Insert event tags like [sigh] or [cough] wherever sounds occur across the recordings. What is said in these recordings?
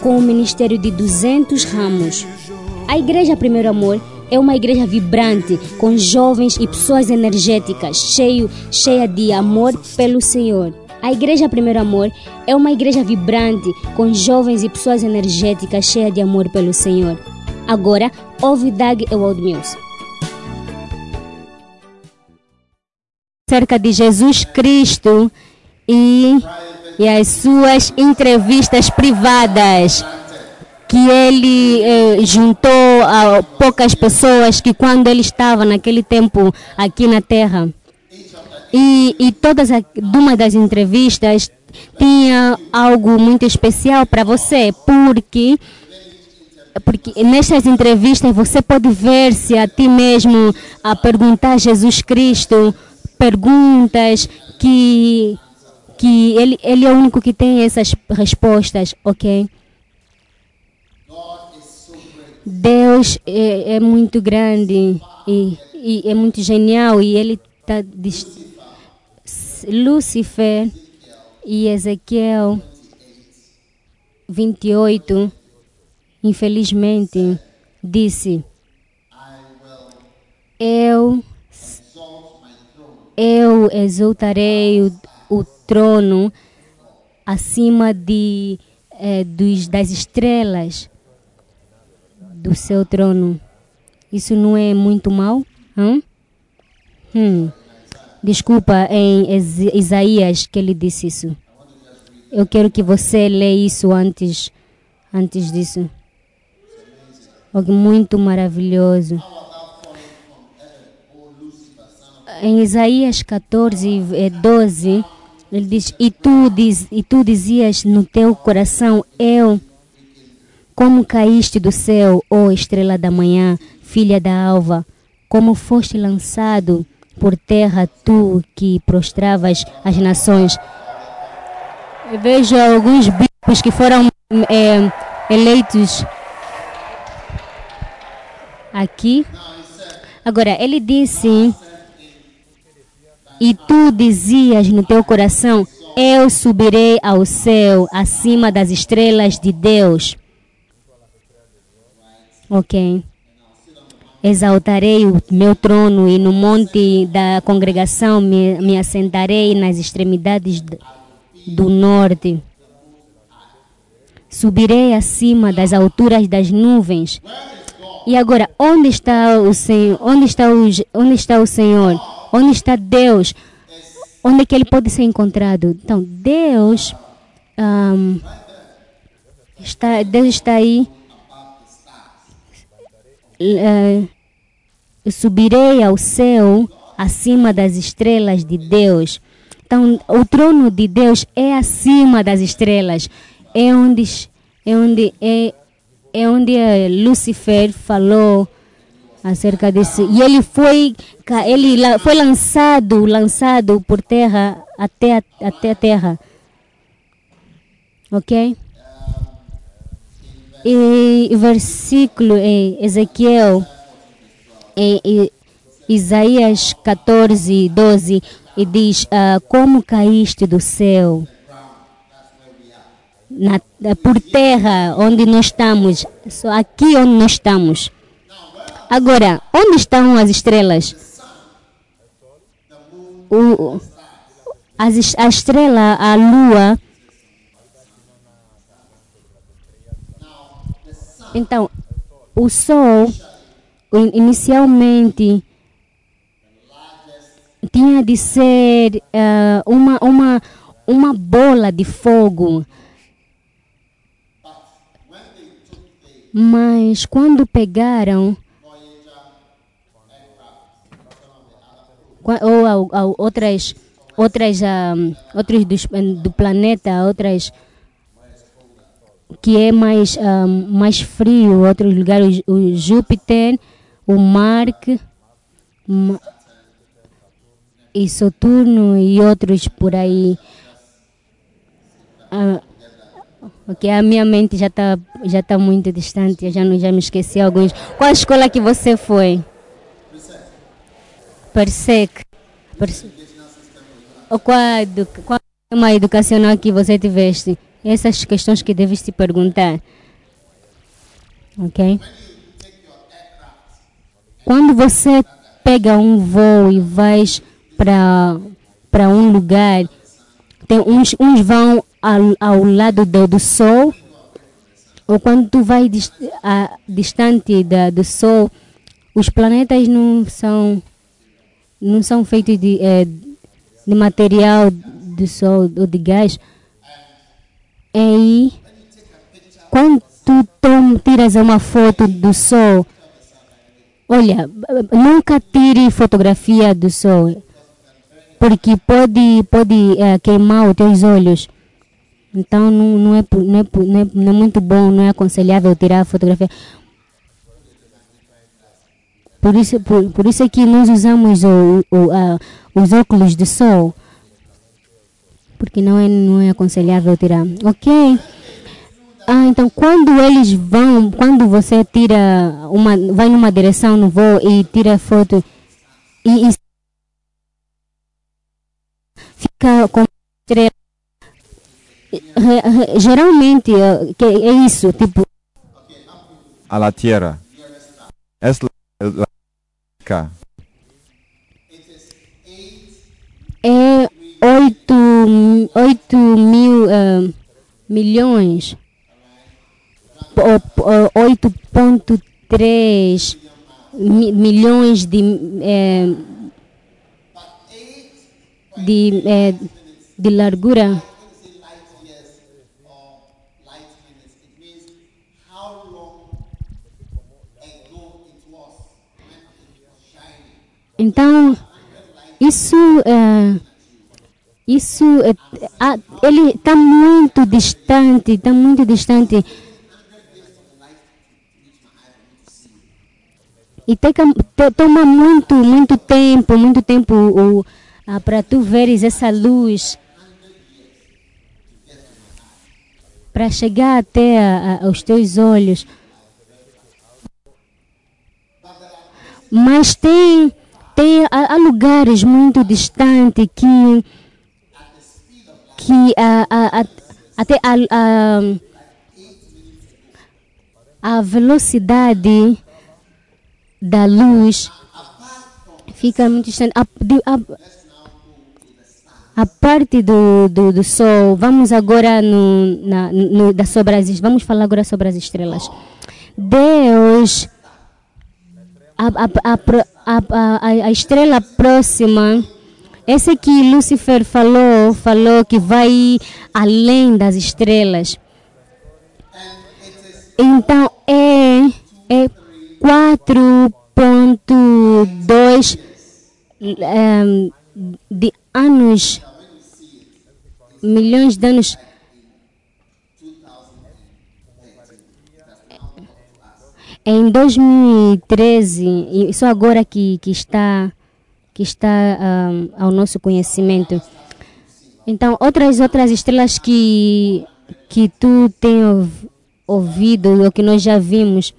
com um ministério de 200 ramos. A Igreja Primeiro Amor é uma igreja vibrante, com jovens e pessoas energéticas, cheio, cheia de amor pelo Senhor. A Igreja Primeiro Amor é uma igreja vibrante, com jovens e pessoas energéticas, cheia de amor pelo Senhor. Agora, ouve Doug Ewald Mills. Cerca de Jesus Cristo e, e as suas entrevistas privadas que ele eh, juntou a poucas pessoas que quando ele estava naquele tempo aqui na Terra. E, e todas a, uma das entrevistas tinha algo muito especial para você porque porque nestas entrevistas você pode ver-se a ti mesmo a perguntar a Jesus Cristo perguntas que que ele ele é o único que tem essas respostas, ok? Deus é, é muito grande e, e, é muito genial e ele está Lúcifer e Ezequiel 28 infelizmente disse eu eu exaltarei o, o trono acima de eh, dos, das estrelas do seu trono. Isso não é muito mal? Hum? Hum. Desculpa, em Isaías que ele disse isso. Eu quero que você leia isso antes, antes disso. Algo muito maravilhoso. Em Isaías 14, 12, ele diz: E tu, diz, e tu dizias no teu coração, Eu como caíste do céu, ó estrela da manhã, filha da alva, como foste lançado por terra, tu que prostravas as nações. Eu vejo alguns bispos que foram é, eleitos aqui. Agora, ele disse: E tu dizias no teu coração: Eu subirei ao céu, acima das estrelas de Deus. Ok. Exaltarei o meu trono e no monte da congregação me, me assentarei nas extremidades do norte. Subirei acima das alturas das nuvens. E agora, onde está o Senhor? Onde está onde está o Senhor? Onde está Deus? Onde é que ele pode ser encontrado? Então, Deus um, está, Deus está aí uh, subirei ao céu acima das estrelas de Deus. Então, o trono de Deus é acima das estrelas. É onde é onde é, é onde eh, Lucifer falou acerca disso. E ele foi ele foi lançado, lançado por terra até até a terra. OK? e versículo em Ezequiel, em Isaías 14, 12, e diz: uh, Como caíste do céu, na, por terra onde nós estamos, só aqui onde nós estamos. Agora, onde estão as estrelas? O, as, a estrela, a lua, Então, o Sol, inicialmente, tinha de ser uh, uma, uma, uma bola de fogo. Mas quando pegaram ou, ou, outras outras um, outros do, do planeta outras que é mais, um, mais frio, outros lugares, o, Júpiter, o Marte Ma e Saturno e outros por aí. Ah, ok, a minha mente já está já tá muito distante, eu já, não, já me esqueci alguns. Qual escola que você foi? Persec. Persec. Ou qual, uma educacional que você tiveste? Essas questões que deves se perguntar. Ok? Quando você pega um voo e vais para um lugar, tem uns, uns vão ao, ao lado do, do sol, ou quando tu vai dist, a, distante da, do sol, os planetas não são não são feitos de, é, de material do sol ou de gás. E quando tu tiras uma foto do sol, olha, nunca tire fotografia do sol, porque pode, pode é, queimar os teus olhos. Então não, não, é, não, é, não, é, não é muito bom, não é aconselhável tirar fotografia. Por isso, por, por isso é que nós usamos o, o, uh, os óculos de sol. Porque não é, não é aconselhável tirar. Ok? Ah, então quando eles vão, quando você tira uma, vai numa direção no voo e tira foto e, e fica com geralmente é, é isso, tipo a la tierra. Es la É 8, 8 mil uh, milhões. 8,3 mi, milhões de, eh, de, eh, de largura. Então, isso, é, isso é, ele está muito distante, está muito distante. E toma muito, muito tempo, muito tempo para tu veres essa luz. Para chegar até a, a, os teus olhos. Mas tem tem, há, há lugares muito distantes que, que a, a, a, até a, velocidade da luz fica muito distante. A, a, a parte do, do, do Sol, vamos agora no, na, no, da sobre as, vamos falar agora sobre as estrelas. Deus a, a, a, a, a estrela próxima, esse que Lúcifer falou, falou que vai além das estrelas. Então é, é 4.2 um, ehm, de anos, milhões de anos Em 2013, isso agora que, que está, que está um, ao nosso conhecimento. Então, outras outras estrelas que, que tu tem ouvido, ou que nós já vimos,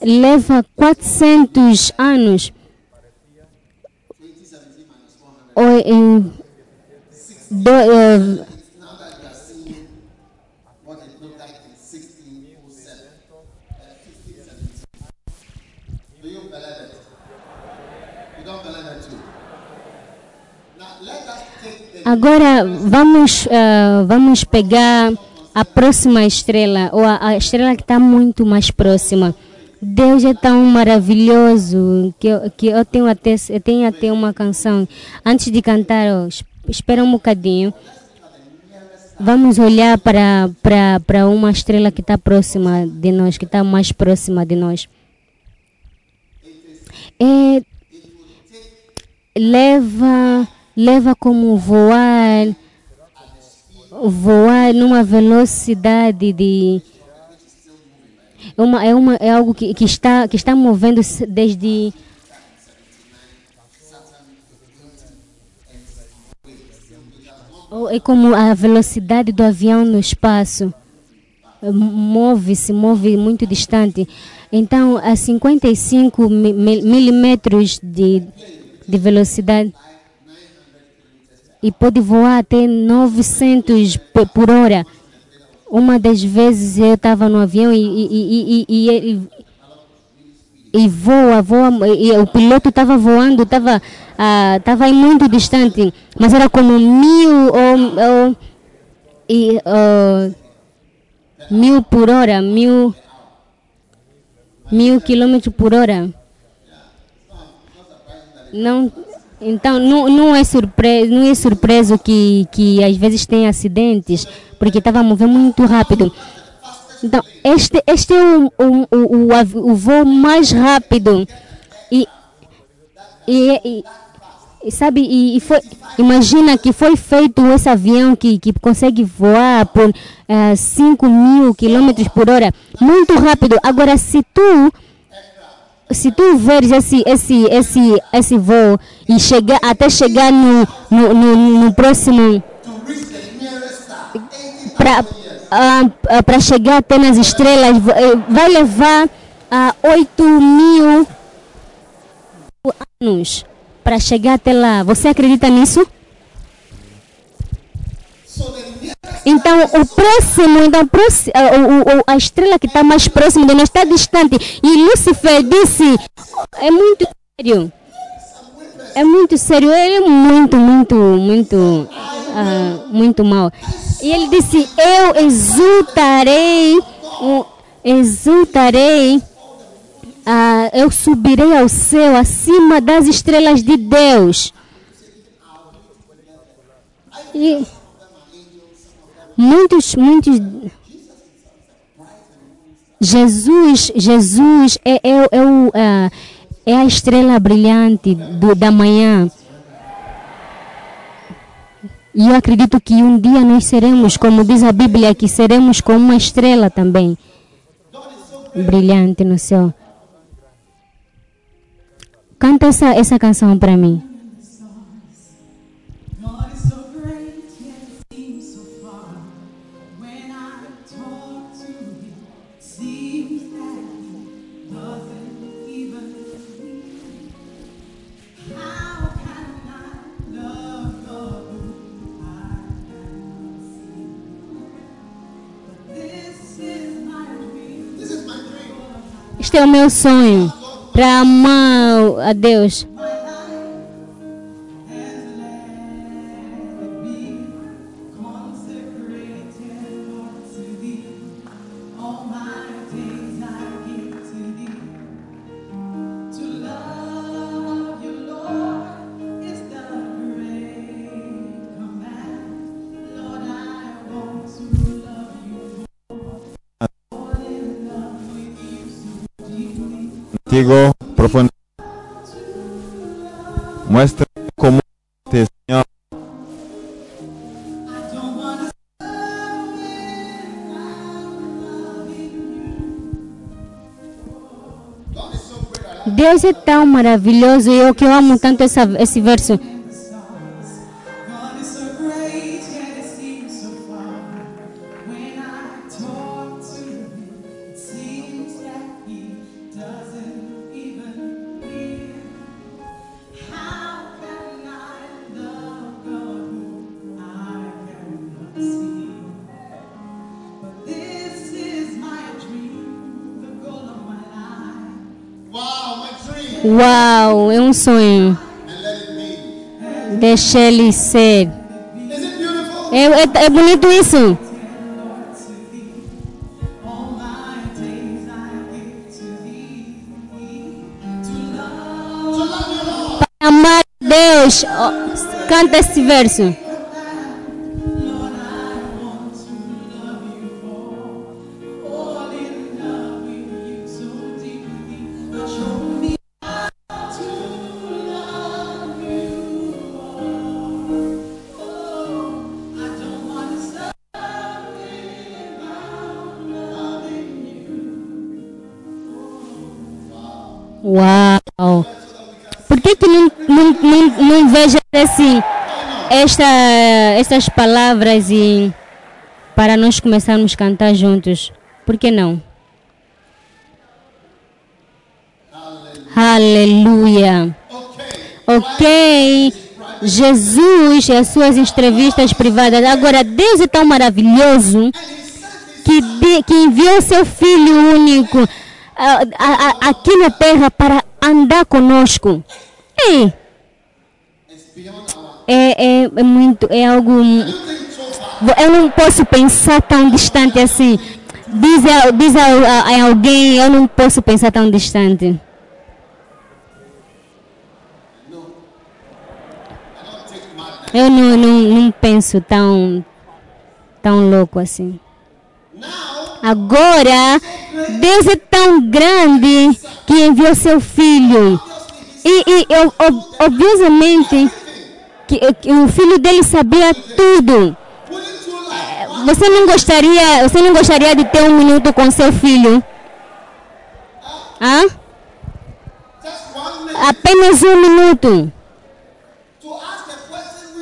leva 400 anos. Ou em, do, uh, Agora vamos, uh, vamos pegar a próxima estrela, ou a, a estrela que está muito mais próxima. Deus é tão maravilhoso que eu, que eu tenho até eu tenho até uma canção. Antes de cantar, oh, espera um bocadinho. Vamos olhar para, para, para uma estrela que está próxima de nós, que está mais próxima de nós. É, leva leva como voar voar numa velocidade de uma, é, uma, é algo que, que está que está movendo desde é como a velocidade do avião no espaço move-se, move muito distante. Então, a 55 milímetros de, de velocidade e pode voar até 900 por hora. Uma das vezes eu estava no avião e, e, e, e, voa, voa, e o piloto estava voando, estava tava muito distante, mas era como mil ou, e, uh, mil por hora, mil, mil quilômetros por hora. Não, então não, não é surpresa, não é surpreso que, que às vezes tem acidentes, porque estava movendo muito rápido. Então, este, este é o, o, o, o voo mais rápido. E, e, e e sabe, e, e, foi, imagina que foi feito esse avião que, que consegue voar por uh, eh, 5 mil quilômetros por hora, muito rápido. Agora, se tu, se tu veres esse, esse, esse, esse voo e chegar, até chegar no, no, no, no próximo, para uh, uh, chegar até nas estrelas, eh, vai levar uh, 8 mil anos para chegar até lá. Você acredita nisso? Então, o próximo, então, a, a estrela que está mais próxima de nós está distante. E Lúcifer disse: é muito sério. É muito sério. Ele é muito, muito, muito, uh, muito mal. E ele disse: Eu exultarei, exultarei ah, eu subirei ao céu acima das estrelas de Deus. E muitos, muitos. Jesus, Jesus é, é, é, o, é, é a estrela brilhante do, da manhã. E eu acredito que um dia nós seremos, como diz a Bíblia, que seremos como uma estrela também, brilhante no céu. Canta essa, essa canção para mim. É o meu sonho para amar a Deus. Muestra cómo te Señor. Deus é tão maravilhoso e eu que amo tanto essa, esse verso. Uau, é um sonho. Deixa ele ser. É, é, é bonito isso. Para amar Deus, canta esse verso. Assim, esta, estas palavras e para nós começarmos a cantar juntos? Por que não? Aleluia! Ok, Jesus e as suas entrevistas privadas. Agora, Deus é tão maravilhoso que, de, que enviou seu Filho único a, a, a, aqui na terra para andar conosco. É, é, é, é muito, é algo. Eu não posso pensar tão distante assim. Diz, diz a, a, a alguém, eu não posso pensar tão distante. Eu não, não, não penso tão, tão louco assim. Agora, Deus é tão grande que enviou seu filho. E, e obviamente, que, que, o filho dele sabia tudo. Você não gostaria, você não gostaria de ter um minuto com seu filho? Hã? Apenas um minuto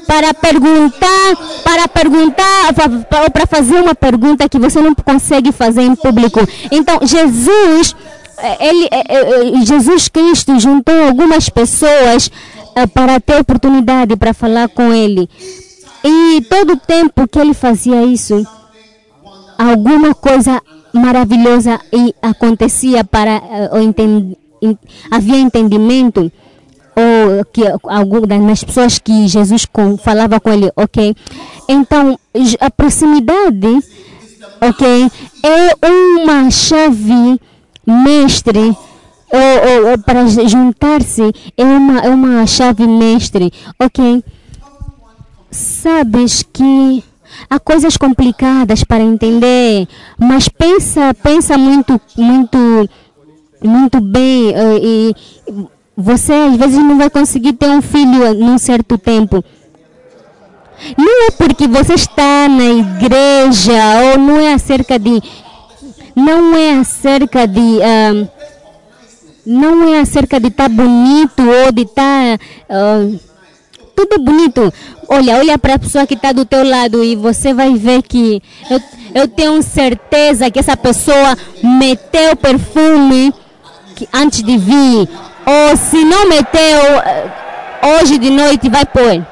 para perguntar, para perguntar, ou para fazer uma pergunta que você não consegue fazer em público. Então, Jesus, eh, ele, Jesus Cristo juntou algumas pessoas para ter oportunidade para falar com ele. E todo o tempo que ele fazia isso, alguma coisa maravilhosa acontecia para havia entendimento ou que algumas pessoas que Jesus com, falava com ele, ok? Então, a proximidade, ok, é uma chave mestre ou, ou, para juntar-se é uma, é uma chave mestre, ok? Sabes que há coisas complicadas para entender, mas pensa, pensa muito, muito, muito bem uh, e você às vezes não vai conseguir ter um filho num certo tempo. Não é porque você está na igreja ou não é acerca de. Não é acerca de. Uh, não é acerca de estar tá bonito ou de estar. Tá, uh, tudo bonito. Olha, olha para a pessoa que está do teu lado e você vai ver que eu, eu tenho certeza que essa pessoa meteu perfume que, antes de vir ou se não meteu, eh, hoje de noite vai pôr.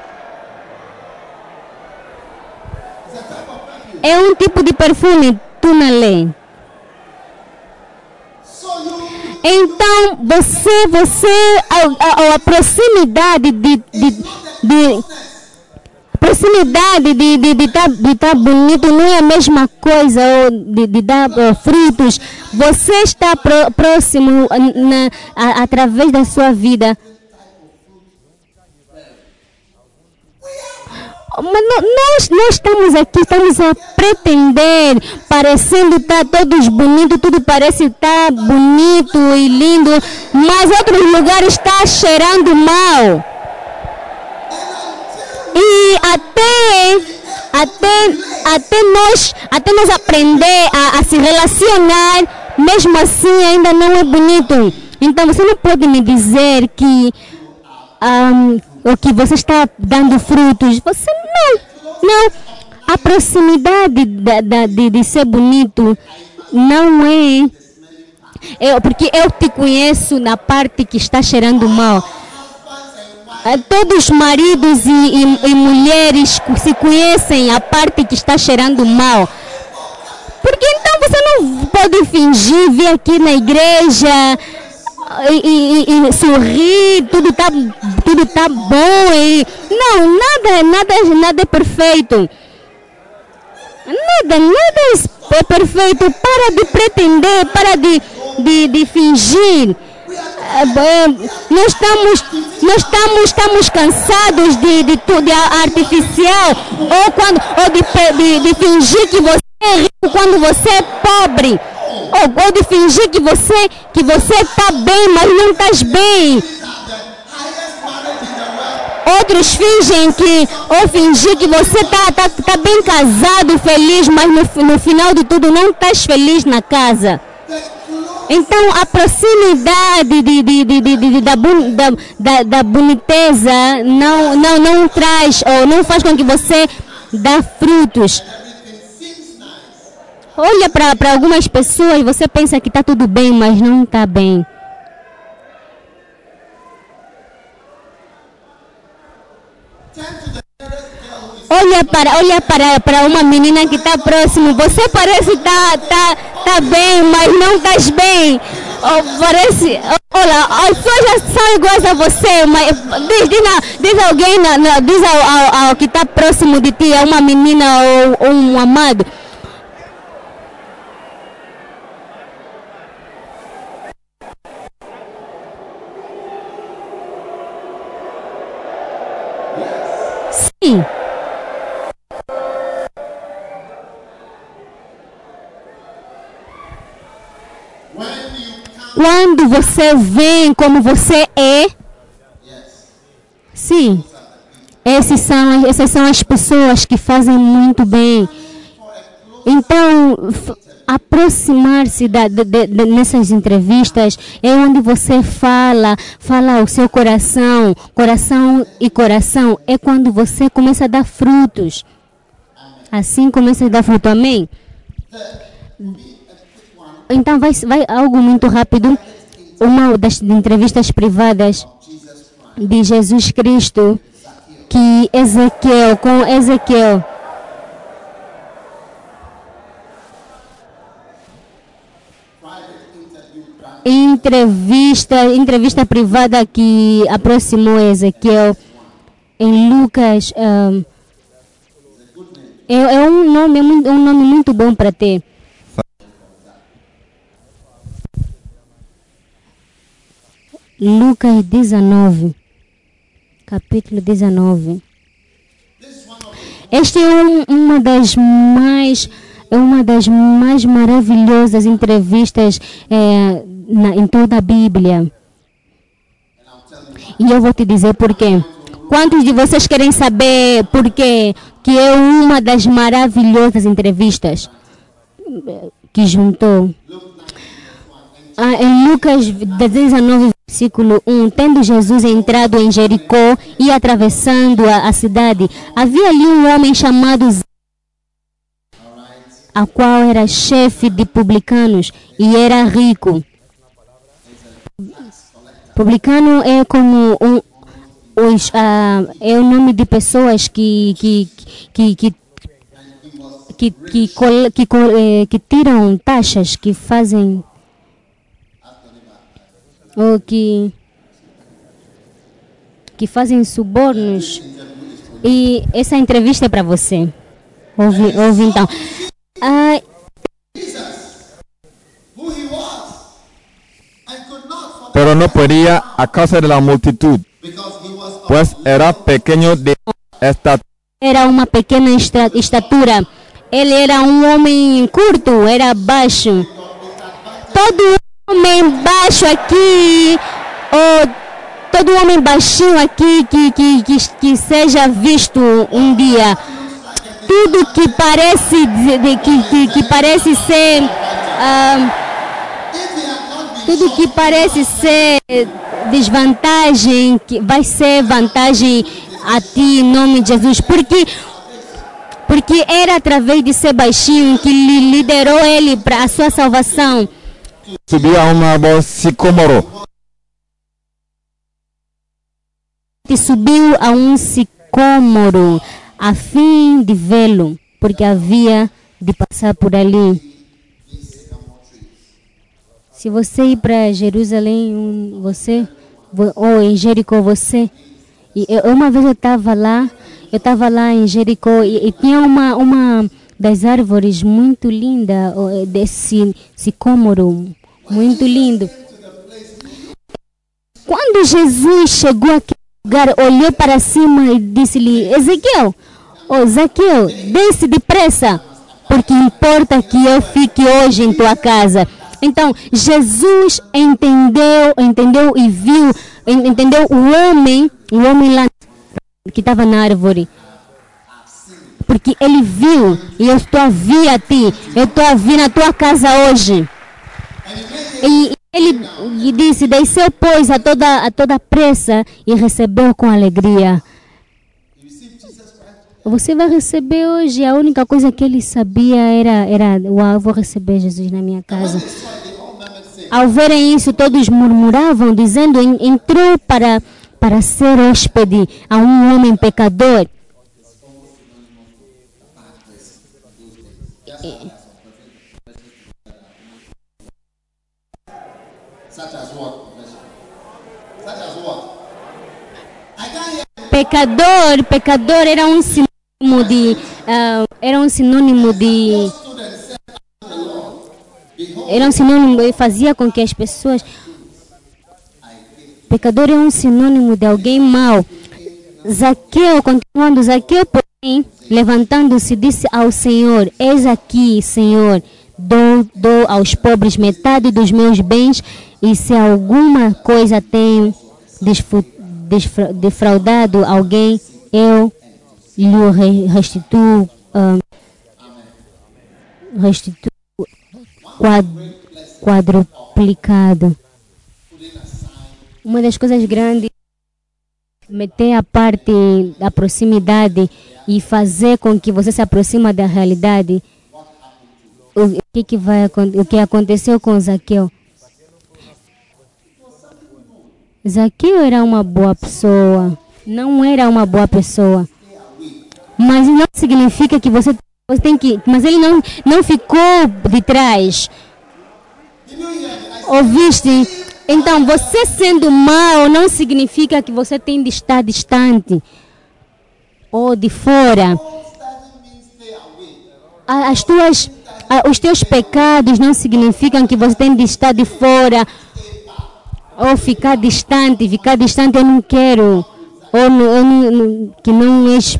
É um tipo de perfume, tunalé. Então, você, você, a, a, a proximidade de, de, de proximidade de estar de, de tá, de tá bonito não é a mesma coisa ou de, de dar uh, frutos. Você está pro, próximo na, a, através da sua vida. Mas nós, nós estamos aqui, estamos a pretender, parecendo estar tá todos bonitos, tudo parece estar tá bonito e lindo, mas outros lugares está cheirando mal. E até, até, até, nós, até nós aprender a, a se relacionar, mesmo assim ainda não é bonito. Então você não pode me dizer que um, o que você está dando frutos. Você não, não. A proximidade da, da, de, de ser bonito não é eu, porque eu te conheço na parte que está cheirando mal. Eh, todos os maridos e, e, e, mulheres se conhecem a parte que está cheirando mal. Porque então você não pode fingir vir aqui na igreja e, e sorrir, tudo está tudo tá bom. E, não, nada, nada, nada é perfeito. Nada, nada é perfeito. Para de pretender, para de, de, de fingir. É, nós estamos, nós estamos, estamos cansados de, de tudo artificial ou, quando, ou de, de, de fingir que você é rico quando você é pobre. Ou, ou de fingir que você que você está bem, mas não estás bem. Outros fingem que, ou fingir que você está tá, tá bem casado, feliz, mas no, no final de tudo não estás feliz na casa. Então a proximidade de, de, de, da, da, da, boniteza não, não, não traz ou não faz com que você dá frutos. Olha para algumas pessoas e você pensa que está tudo bem, mas não está bem. Olha para, olha para, para uma menina que está próximo. Você parece tá, tá, tá bem, mas não estás bem. Oh, parece, olha, as pessoas são iguais a você, mas diz, diz, na- diz alguém, na- diz ao, ao- ao que está próximo de ti, é uma menina ou, ou um amado. Sim. Quando você vem como você é, sim, esses são, essas são as pessoas que fazem muito bem. Então, aproximar-se nessas entrevistas é onde você fala, fala o seu coração, coração e coração, é quando você começa a dar frutos. Assim começa a dar fruto, amém? Então vai, vai algo muito rápido. Uma das entrevistas privadas de Jesus Cristo que Ezequiel, com Ezequiel, entrevista, entrevista privada que aproximou Ezequiel em Lucas. ah, é, é um nome, muito- um nome muito bom para ter. Lucas 19, capítulo 19. Esta é um- uma das mais é uma das mais maravilhosas entrevistas eh, na- em toda a Bíblia. E eu vou te dizer por quê. Quantos de vocês querem saber por quê que é uma das maravilhosas entrevistas que juntou? Ah, em Lucas 19, versículo 1, tendo Jesus entrado em Jericó e atravessando a, a cidade, havia ali um homem chamado Zé, a qual era chefe de publicanos e era rico. Publicano é como um, os, ah, é o nome de pessoas que que que que que, que, que, eh, que tiram taxas, que fazem ou que que fazem subornos. E essa entrevista é para você. Ouve, ouve então. Ah, pero no podía a causa de la multitud, pues era pequeño de estatura. era uma pequena esta- estatura. Ele era um homem curto, era baixo. Todo homem baixo aqui, ou todo homem baixinho aqui que, que, que, que seja visto um dia. Tudo que parece, de- de- que, que, que parece ser. ah, tudo que parece ser desvantagem, que vai ser vantagem a ti em nome de Jesus. Porque, porque era através de ser baixinho que lhe liderou ele para a sua salvação. Subía a un árbol sicómoro E subiu a um sicômoro a fim de vê-lo, porque havia de passar por ali. Se você ir para Jerusalém, você, vo- ou em Jericó, você. E eu- uma vez eu estava lá, eu estava lá em Jericó e, e tinha uma, uma das árvores muito linda, desse sicômoro, muito lindo. Quando Jesus chegou àquele lugar, olhou para cima e disse-lhe: Ezequiel, oh, Zaqueu, desce depressa, porque importa que eu fique hoje em tua casa. Então, Jesus entendeu, entendeu e viu, en- entendeu o homem, o homem lá que estava na árvore. Porque ele viu, e eu estou a vir a ti, eu estou a vir na tua casa hoje. E ele disse: Desceu, pois, a toda, a toda pressa e recebeu com alegria. Você vai receber hoje. A única coisa que ele sabia era: era Uau, vou receber Jesus na minha casa. Ao verem isso, todos murmuravam, dizendo: "En- Entrou para, para ser hóspede a um homem pecador. Pecador, pecador era um sinônimo de. ah, era um sinônimo de. Era um sinônimo e fazia com que as pessoas. Pecador é um sinônimo de alguém mau. Zaqueu, continuando, Zaqueu, porém, levantando-se, disse ao Senhor: Eis aqui, Senhor, dou, dou aos pobres metade dos meus bens, e se alguma coisa tenho defraudado alguém, eu lhe re- restituo, ah, restituo quad, quadruplicado. Uma das coisas grandes meter a parte da proximidade e fazer com que você se aproxima da realidade. O, que que vai o que aconteceu com Zaqueu? Zaqueu era uma boa pessoa, não era uma boa pessoa. Mas não significa que você, você tem que, mas ele não não ficou de trás. Ouviste? Então, você sendo mau não significa que você tem de estar distante ou de fora. As tuas, os teus pecados não significam que você tem de estar de fora ou ficar distante. Ficar distante eu não quero. Ou que não és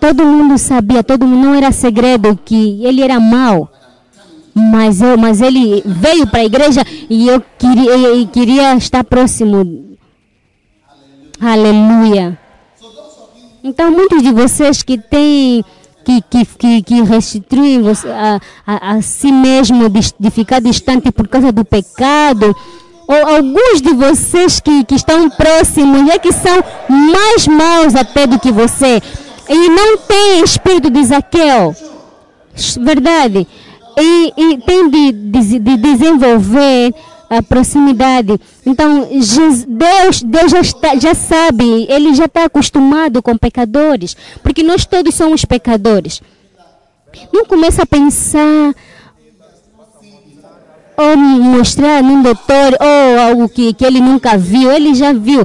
todo mundo sabia, todo mundo não era segredo que ele era mau. Mas, eu, mas ele veio para a igreja e eu queria, eu queria estar próximo. Aleluia. Então, muitos de vocês que têm, que, que, que, restituem a, a, a si mesmo de, de ficar distante por causa do pecado, ou alguns de vocês que, que estão próximos é que são mais maus até do que você, e não têm espírito de Zaqueu. Verdade. E, e tem de, de, de desenvolver a proximidade. Então, Deus, Deus já, está, já sabe, Ele já está acostumado com pecadores, porque nós todos somos pecadores. Não começa a pensar ou mostrar num doutor ou algo que, que ele nunca viu, ele já viu.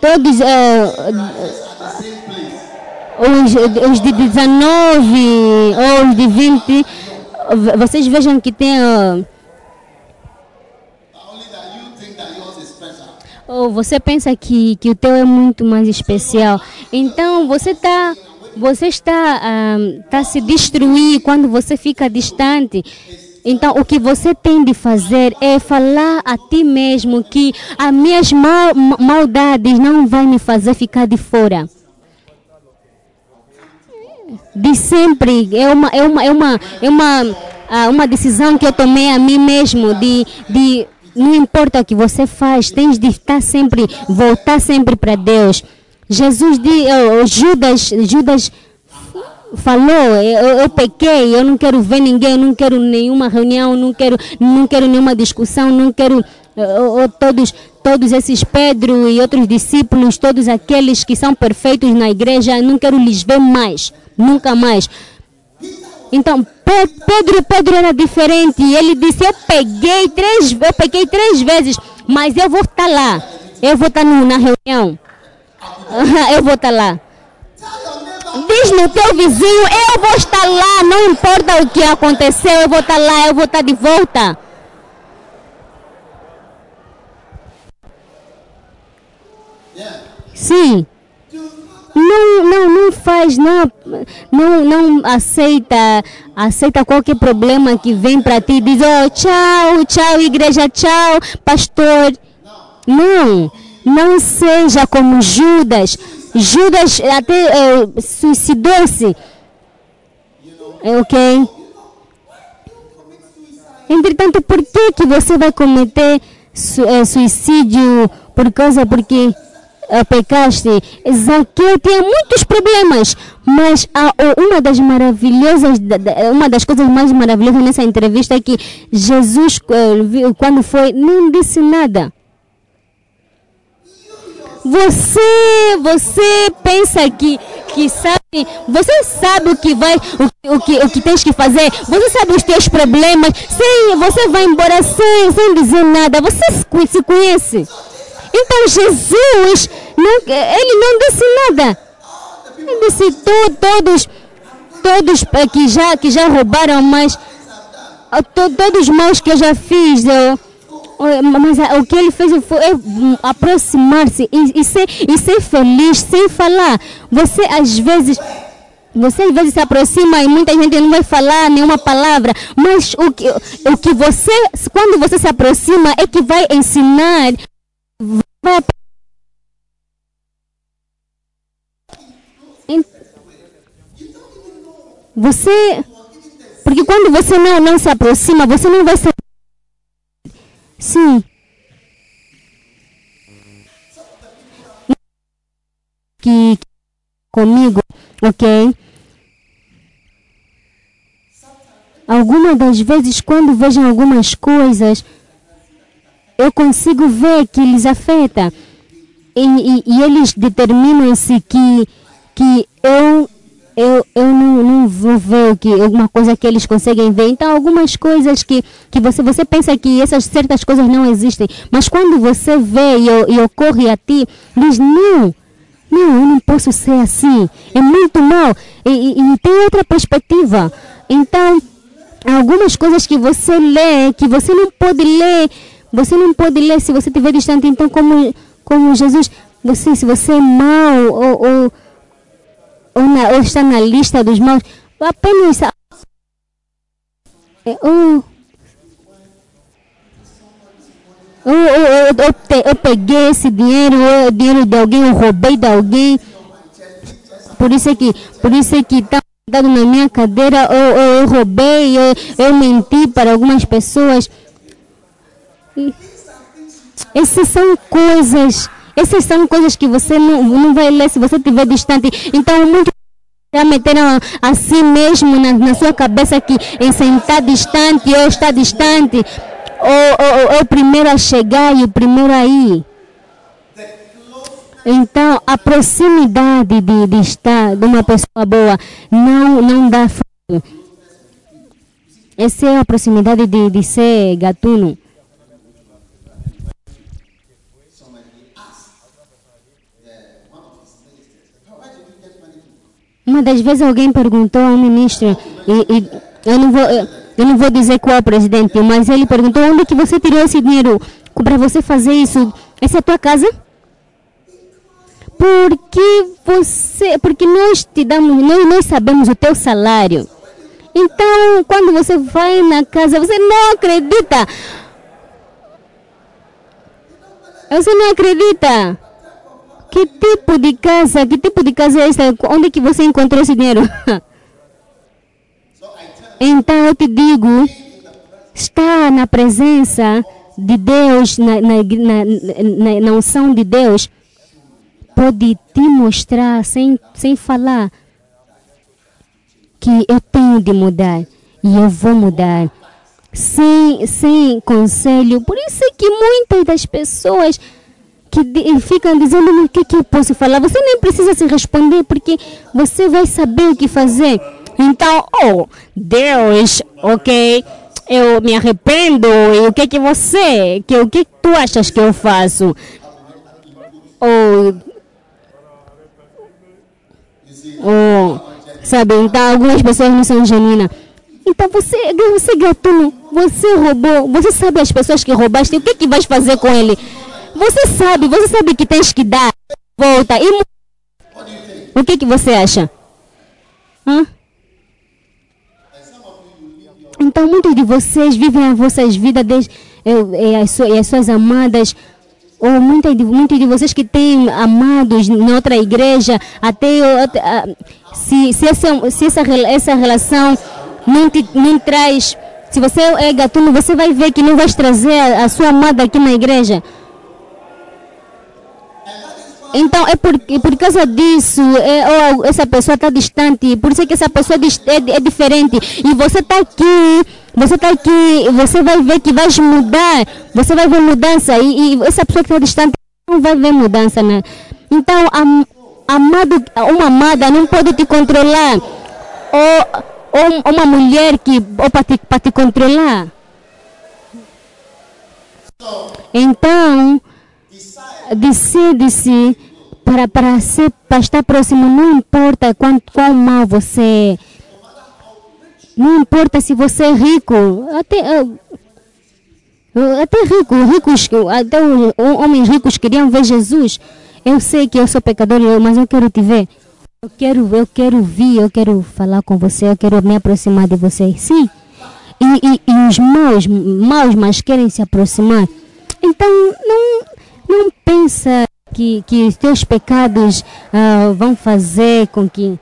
Todos eh, os, os de 19 ou os de 20, v- vocês vejam que tem. ou você pensa que, que o teu é muito mais especial. Então você está. Você está ah, tá se destruir quando você fica distante. Então, o que você tem de fazer é falar a ti mesmo que as minhas mal, ma- maldades não vai me fazer ficar de fora. de sempre é uma é uma é uma é uma ah, uma decisão que eu tomei a mim mesmo de de não importa o que você faz tens de estar sempre voltar sempre para Deus Jesus de Judas Judas falou eu, eu pequei eu não quero ver ninguém eu não quero nenhuma reunião não quero não quero nenhuma discussão não quero eh, oh, oh, todos todos esses Pedro e outros discípulos todos aqueles que são perfeitos na igreja eu não quero lhes ver mais nunca mais. Então Pe- Pedro Pedro era diferente ele disse eu peguei três eu peguei três vezes mas eu vou estar lá eu vou estar no- na reunião [laughs] eu vou estar lá Diz no teu vizinho, eu vou estar lá, não importa o que aconteceu, eu vou estar lá, eu vou estar de volta. Sim. Não, não, não faz, não, não, não aceita, aceita qualquer problema que vem para ti, diz, oh, tchau, tchau, igreja, tchau, pastor. Não, não seja como Judas. Judas até eh, suicidou-se. É ok? Entretanto, por que, que você vai cometer su- eh, suicídio por causa porque eh, pecaste? Zaqueu tinha muitos problemas, mas a- uma das maravilhosas, uma das coisas mais maravilhosas nessa entrevista é que Jesus, viu- quando foi, não disse nada. Você, você pensa que, que sabe, você sabe o que vai, o, o que, o que tens que fazer, você sabe os teus problemas, sem, você vai embora sem, sem dizer nada, você se conhe- se conhece. Então Jesus, não, ele não disse nada. Ele disse to, todos, todos que já, que já roubaram, mas to, todos os maus que eu já fiz, eu, Mas ah, o que ele fez foi é, hum, aproximar-se e, e, ser, e ser feliz sem falar. Você às vezes. Você às vezes se aproxima e muita gente não vai falar nenhuma palavra, mas o que, o que você, quando você se aproxima, é que vai ensinar, vai Você, porque quando você não, não se aproxima, você não vai saber Sim. Que comigo, ok? Algumas das vezes, quando vejam algumas coisas, eu consigo ver que lhes afeta. E, e- e eles determinam-se que, que eu, eu, eu não, não vou ver que, alguma coisa que eles conseguem ver. Então, algumas coisas que, que você, você pensa que essas certas coisas não existem, mas quando você vê e, e ocorre a ti, diz: não, não, eu não posso ser assim, é muito mal. E, e- e tem outra perspectiva. Então, algumas coisas que você lê, que você não pode ler, você não pode ler se você estiver distante. Então, como, como Jesus, você, se você é mau ou, ou, ou, na- ou está na lista dos maus, apenas. ou- ou- eu, eu peguei esse dinheiro, é dinheiro de alguém, eu roubei de alguém. Por isso é que, por isso é que está sentado na minha cadeira, ou, ou eu roubei, ou eu menti para algumas pessoas. E essas são coisas, essas são coisas que você não, não vai ler se você estiver distante. Então, muitos já meteram a si mesmo na, na sua cabeça que em sentar distante ou estar distante, ou, ou, ou o primeiro a chegar e o primeiro a ir. Então, a proximidade de, de estar de uma pessoa boa não, não dá fruto. Essa é a proximidade de, de ser gatuno. Uma das vezes alguém perguntou ao ministro, e, e eu, não vou, eu não vou dizer qual é presidente, mas ele perguntou onde que você tirou esse dinheiro para você fazer isso? Essa é a tua casa? Porque você, porque nós te damos, nós, nós sabemos o teu salário. Então, quando você vai na casa, você não acredita. Você não acredita. Que tipo de casa, que tipo de casa é essa? Onde que você encontrou esse dinheiro? [laughs] então eu te digo, está na presença de Deus, na, na, na, na, unção de Deus, pode te mostrar sem, sem falar que eu tenho de mudar e eu vou mudar. Sem, sem conselho. Por isso é que muitas das pessoas que ficam dizendo o que, que eu posso falar, você nem precisa se responder porque você vai saber o que fazer. Então, oh, Deus, ok, eu me arrependo e o que que você, que o que tu achas que eu faço? Ou Oh, sabe, então algumas pessoas não são genuínas. Então você, você gatuno, você roubou, você sabe as pessoas que roubaste, o que que vais fazer com ele? Você sabe, você sabe que tens que dar volta e o que que você acha? Hã? Então muitos de vocês vivem as vossas vidas desde, eh, as, e as suas amadas ou muitos de, muitos de vocês que têm amados na outra igreja, até, se, se, essa, se essa, essa relação não te não traz. Se você é gatuno, você vai ver que não vais trazer a, a sua amada aqui na igreja. Então é por, é por causa disso, é, ou essa pessoa está distante, por isso é que essa pessoa é, é, diferente. E você está aqui, você está aqui, você vai ver que vais mudar, você vai ver mudança. E, e essa pessoa que está distante não vai ver mudança. Né? Então, am, amado, uma amada não pode te controlar. Ou, ou uma mulher que para te, te controlar. Então, decide-se para, para, ser, para estar próximo, não importa quanto, quão mal você é. Não importa se você é rico, até, até rico, ricos, até homens ricos queriam ver Jesus. Eu sei que eu sou pecador, mas eu quero te ver. Eu quero, eu quero vir, eu quero falar com você, eu quero me aproximar de você. Sim. E, e, e os maus, maus, mas querem se aproximar. Então, não, não pensa que, que os teus pecados ah, vão fazer com que.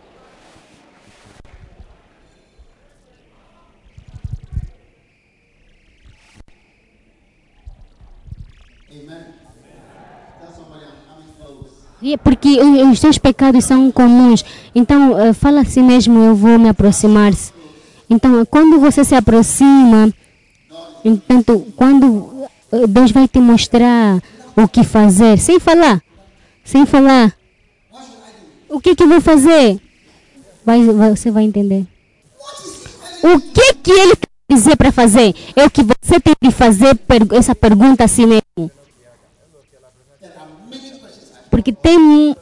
Porque os teus pecados são comuns. Então, eh, fala assim mesmo, eu vou me aproximar. Então, quando você se aproxima, então, quando eh, Deus vai te mostrar o que fazer, sem falar, sem falar, o que que vou fazer? Vai, vai- você vai entender. O que que ele quer dizer para fazer? É o que você tem de fazer per- essa pergunta a si mesmo. Porque tem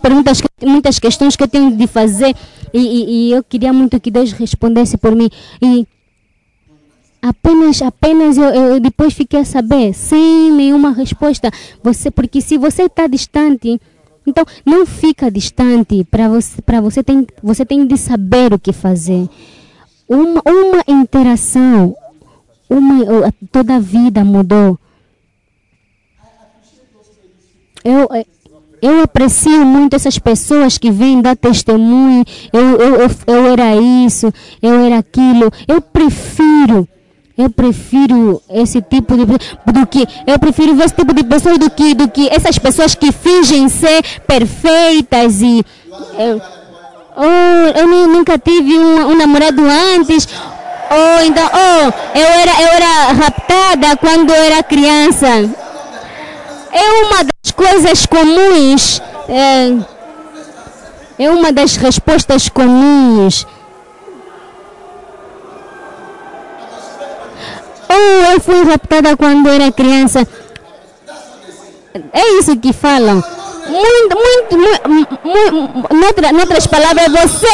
perguntas, muitas questões que eu tenho de fazer e, e- e eu queria muito que Deus respondesse por mim. E apenas, apenas eu, eu depois fiquei a saber, sem nenhuma resposta. Você, porque se você está distante, então não fica distante. Para você, para você tem, você tem de saber o que fazer. Uma, uma interação, uma, toda a vida mudou. Eu, eh, eu aprecio muito essas pessoas que vêm dar testemunho. Eu, eu, eu, eu era isso, eu era aquilo. Eu prefiro, eu prefiro esse tipo de do que eu prefiro esse tipo de pessoas do que do que essas pessoas que fingem ser perfeitas e eu, oh, eu nu- nunca tive um, um namorado antes. Ou então, oh, eu era eu era raptada quando eu era criança é uma das coisas comuns, é, é uma das respostas comuns. Oh, eu fui raptada quando era criança. É isso que falam. Muito, muito, muito, muito noutra, noutras palavras, você,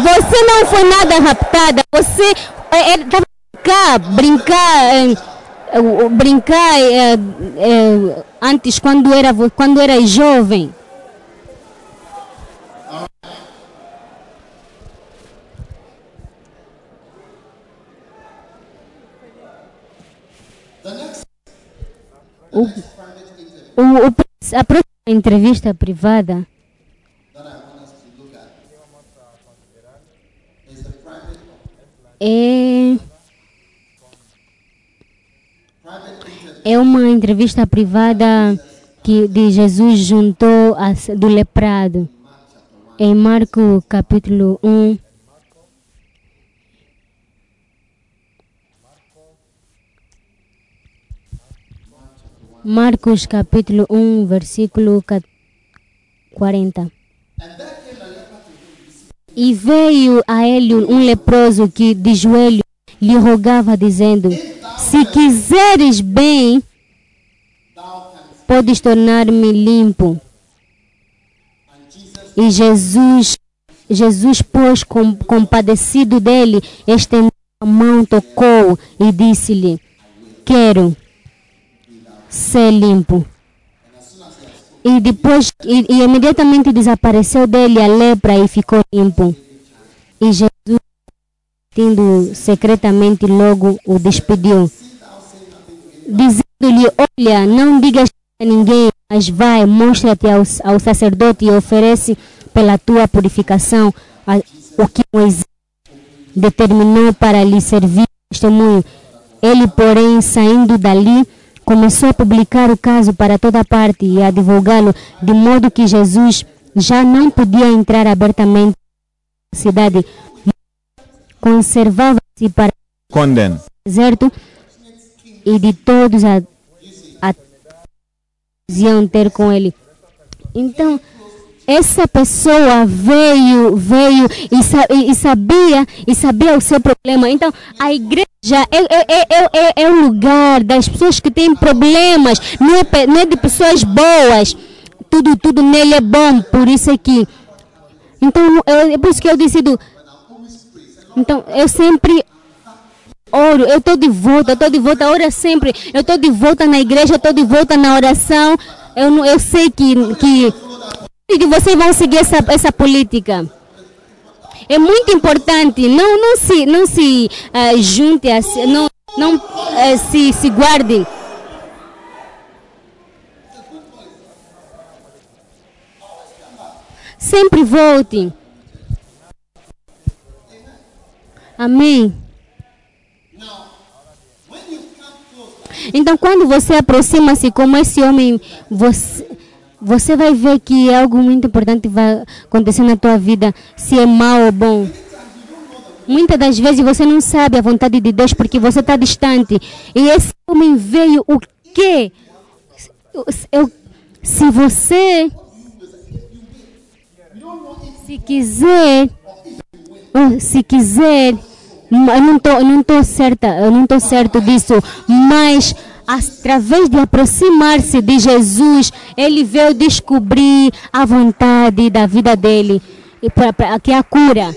você não foi nada raptada. Você estava brincar, brincar. eh, eh, brincar eh, eh, antes quando era quando era jovem o, o, o- a próxima entrevista privada é é uma entrevista privada que de Jesus juntou a, do leprado. Em Marco capítulo 1 Marcos capítulo 1 versículo ca- 40 E veio a ele um leproso que de joelho lhe rogava dizendo Se quiseres bem podes tornar-me limpo. E Jesus, Jesus, pois, com, compadecido dele, estendeu a mão, tocou e disse-lhe: Quero ser limpo. E depois, e, e imediatamente desapareceu dele a lepra e ficou limpo. E Jesus, tendo secretamente, logo o despediu, dizendo-lhe: Olha, não digas a ninguém, mas vai, mostra-te ao, ao sacerdote e oferece pela tua purificação a- o que Moisés determinou para lhe servir testemunho. Ele, porém, saindo dali, começou a publicar o caso para toda parte e a divulgá-lo, de modo que Jesus já não podia entrar abertamente na cidade, conservava-se para o deserto e de todos a, a iam ter com ele. Então, essa pessoa veio, veio e, sa- e- e sabia e sabia o seu problema. Então, a igreja é, é, é, é, é- é o lugar das pessoas que têm problemas, não é, não é de pessoas boas. Tudo, tudo nele é bom, por isso é que. Então, eu- é por isso que eu decido. Então, eu sempre oro, eu estou de volta, eu estou de volta, ora sempre, eu estou de volta na igreja, eu estou de volta na oração. Eu, eu sei que, que, que vocês vão seguir essa, essa política. É muito importante, não, não se, não se ah, junte, não, não eh, se, se guardem. Sempre voltem. Amém. Então, quando você aproxima-se como esse homem, você, você vai ver que algo muito importante vai acontecer na tua vida, se é mal ou bom. Muitas das vezes você não sabe a vontade de Deus porque você está distante. E esse homem veio o quê? Eu, se você se quiser, se quiser, eu não tô certa, eu não tô certo disso, mas através de aproximar-se de Jesus, ele veio descobrir a vontade da vida dele, que é a cura.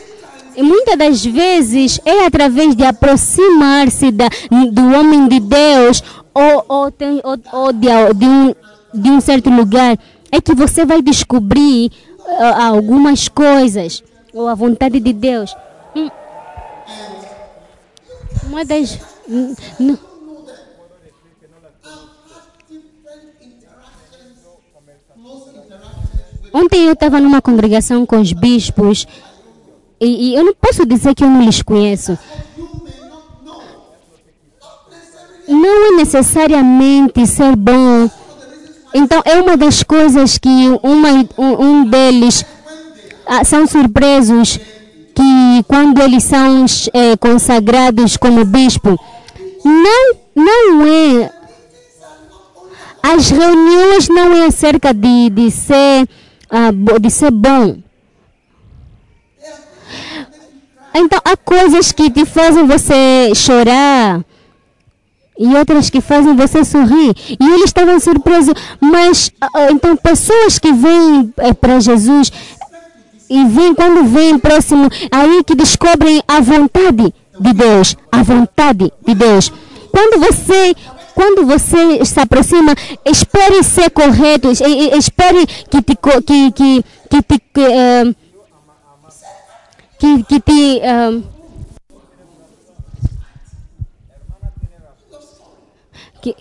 E muitas das vezes é através de aproximar-se do homem de Deus ou, ou, tem- ou- ou de, de um, de um certo lugar é que você vai descobrir ah, algumas coisas ou a vontade de Deus. Hum. Uma das. n- Ontem eu estava numa congregação com os bispos e, e eu não posso dizer que eu não lhes conheço. Não é necessariamente ser bom. Então é uma das coisas que uma, um, um deles ah, são surpresos que quando eles são eh, consagrados como bispo, não, não é. As reuniões não é acerca de, de, ser, ah, de ser bom. Então há coisas que te fazem você chorar e outras que fazem você sorrir. E eles estavam surpresos. Mas ah, ah, então pessoas que vêm para Jesus e vêm quando vêm próximo, aí que descobrem a vontade de Deus, a vontade de Deus. Quando você quando você se aproxima, espere ser correto, espere que te que que que te eh, que, que te que,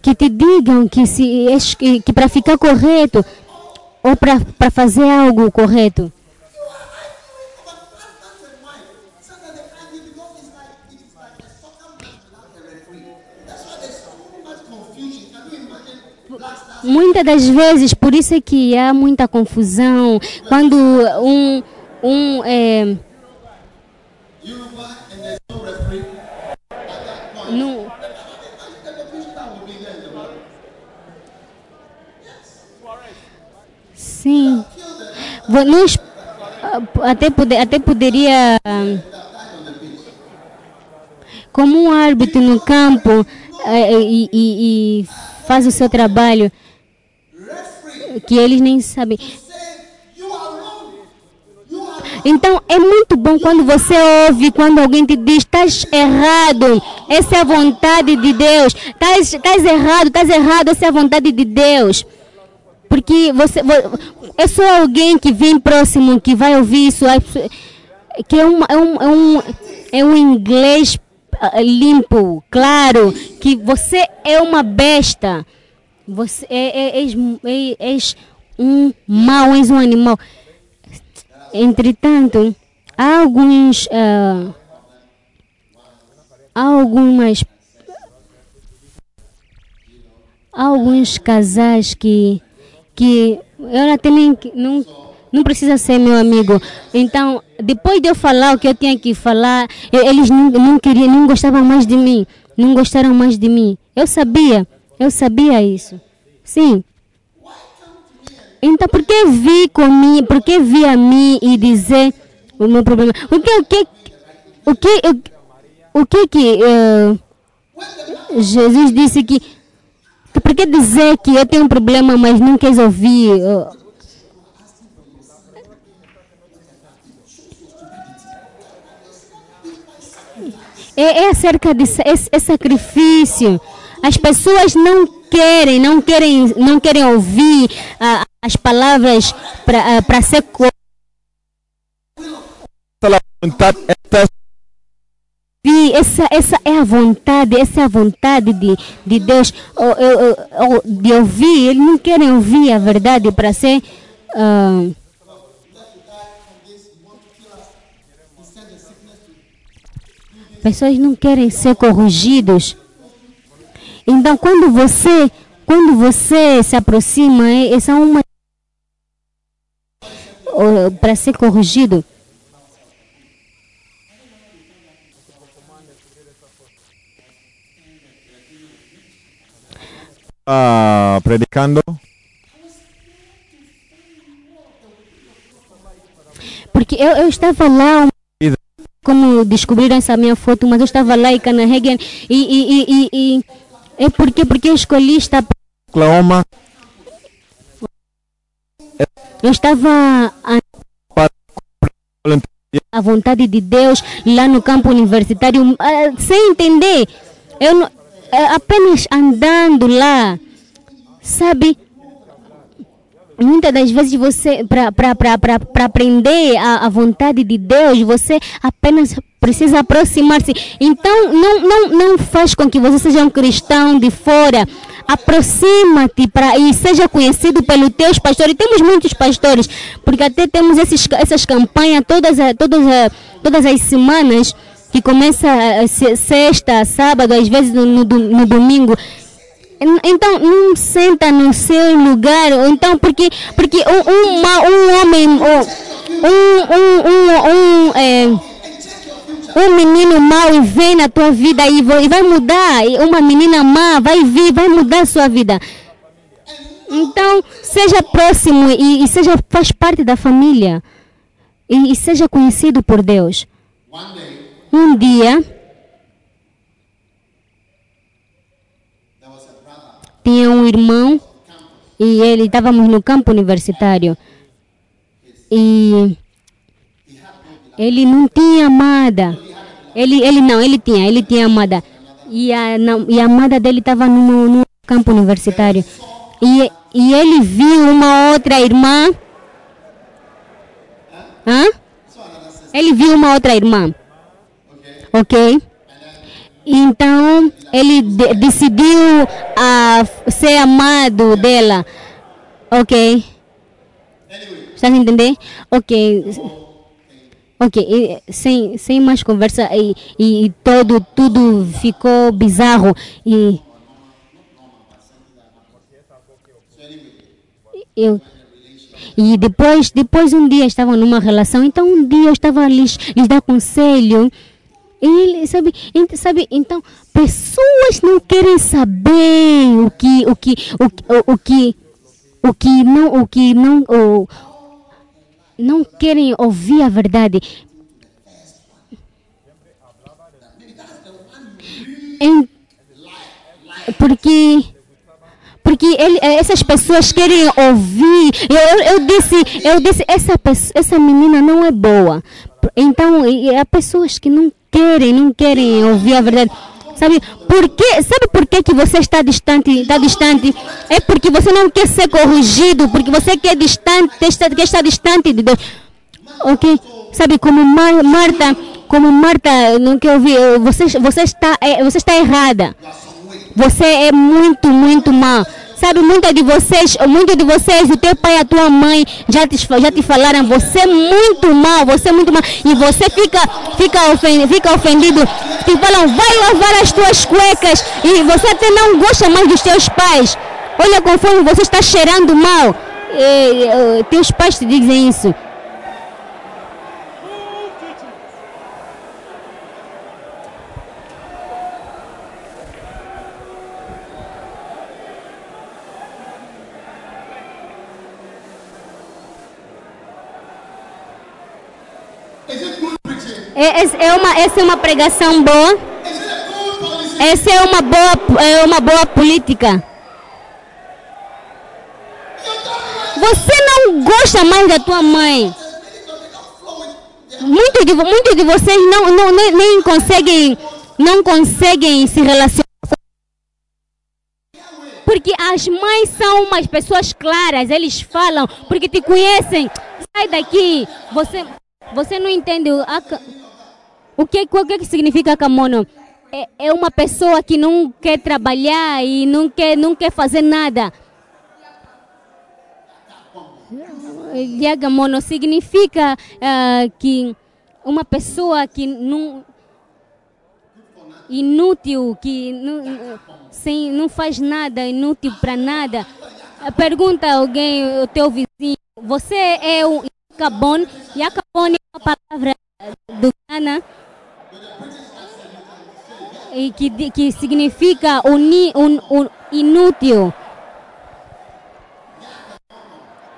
que te digam que se que para ficar correto ou para fazer algo correto. Muitas das vezes, por isso é que há muita confusão quando um um é, no, Sim. Ah, até, pode, até poderia, como um árbitro no campo, eh, e, e- e faz o seu trabalho, que eles nem sabem. Então é muito bom quando você ouve, quando alguém te diz, estás errado, essa é a vontade de Deus, estás, errado, estás errado, essa é a vontade de Deus. Porque você, vo- é só alguém que vem próximo que vai ouvir isso, que é, é, um, é, um, é um inglês ah, limpo, claro, que você é uma besta, você é, é, és, é- és um mau, és um animal. Entretanto, há alguns. ah, há algumas. Há alguns casais que. que eu até nem. Não, não precisa ser meu amigo. Então, depois de eu falar o que eu tinha que falar, eles não, não queriam, não gostavam mais de mim. Não gostaram mais de mim. Eu sabia. Eu sabia isso. Sim. Então, por que vir comigo, por que vir a mim e dizer o meu problema? O que, o que, o que, o, que que eh, Jesus disse que, que por que dizer que eu tenho um problema, mas não queres ouvir? eh, é, é acerca de é, é sacrifício. As pessoas não querem, não querem, não querem ouvir ah, as palavras para ser co-. Essa, essa é a vontade, essa é a vontade de, de Deus de ouvir. Eles não querem ouvir a verdade para ser. ah, pessoas não querem ser corrigidos. Então, quando você, quando você se aproxima, é- essa é uma para ser corrigido. ah, predicando. Porque eu, eu estava lá, como descobriram essa minha foto, mas eu estava lá em e, e, e, e, e é porque, porque eu escolhi estar. Oklahoma Eu estava a, a vontade de Deus lá no campo universitário, ah, sem entender. Eu não- ah, apenas andando lá, sabe? Muitas das vezes você, para aprender a, a vontade de Deus, você apenas precisa aproximar-se. Então, não, não, não faz com que você seja um cristão de fora. Aproxima-te para e seja conhecido pelos teus pastores. Temos muitos pastores, porque até temos esses, essas campanhas todas, a- todas, a- todas as semanas, que começa se- sexta, sábado, às vezes no, no, no domingo. En- Então, não senta no seu lugar. ou Então, porque, porque um, um, uma- um homem, um, um, um, um, é, um menino mau vem na tua vida e vai, mudar. E Uma menina má vai vir, vai mudar a sua vida. Então, seja próximo e, e seja faz parte da família. E, e seja conhecido por Deus. Um dia, tinha um irmão e ele estávamos no campo universitário. E ele não tinha amada. Ele ele não ele tinha ele tinha amada. E a não, e a amada dele estava no, no campo universitário. E e ele viu uma outra irmã. Hã? ele viu uma outra irmã. Ok então ele de- decidiu ah, ser amado dela. Ok. Está a entender? Ok. Ok. e, sem, sem mais conversa e, e, e todo, tudo ficou bizarro. E eu e depois, depois um dia estavam numa relação, então um dia eu estava a lhes, lhes dar conselho. Ele, sabe, sabe, então, pessoas não querem saber o que, o que, o, o, o que, o que não, o que não, o, não querem ouvir a verdade. Em- porque porque ele, eh, essas pessoas querem ouvir. Eu, eu, disse, eu disse, essa essa menina não é boa. Então, há pessoas que não querem, não querem ouvir a verdade. Sabe por quê? Sabe por que, que você está distante, está distante? É porque você não quer ser corrigido, porque você quer distante, quer estar distante de Deus. Ok? Sabe como Mar- Marta, como Marta, não quer ouvir, você, você está, eh, você está errada. Você é muito, muito má. Sabe, muitos de vocês, muitos de vocês, o teu pai e a tua mãe já te, já te falaram, você é muito mal, você é muito mal. E você fica, fica, ofendido, fica ofendido. Te falam, vai lavar as tuas cuecas. E você até não gosta mais dos teus pais. Olha conforme você está cheirando mal. E, teus pais te dizem isso. É, é- é uma, essa é uma pregação boa. Essa é uma boa, é uma boa política. Você não gosta mais da tua mãe. Muitos de, muitos de vocês não, não, nem, nem conseguem, não conseguem se relacionar. Porque as mães são umas pessoas claras, eles falam, porque te conhecem. Sai daqui. Você, você não entende a o que, o que significa camono. É, é uma pessoa que não quer trabalhar e não quer, não quer fazer nada. Yagamono significa ah, que uma pessoa que não inútil, que não, sem, não faz nada, inútil para nada. Ah, Pergunta alguém, o teu vizinho, você é um Yakabon? Yakabon é uma palavra do Ghana e que, que significa uni, un, un, inútil.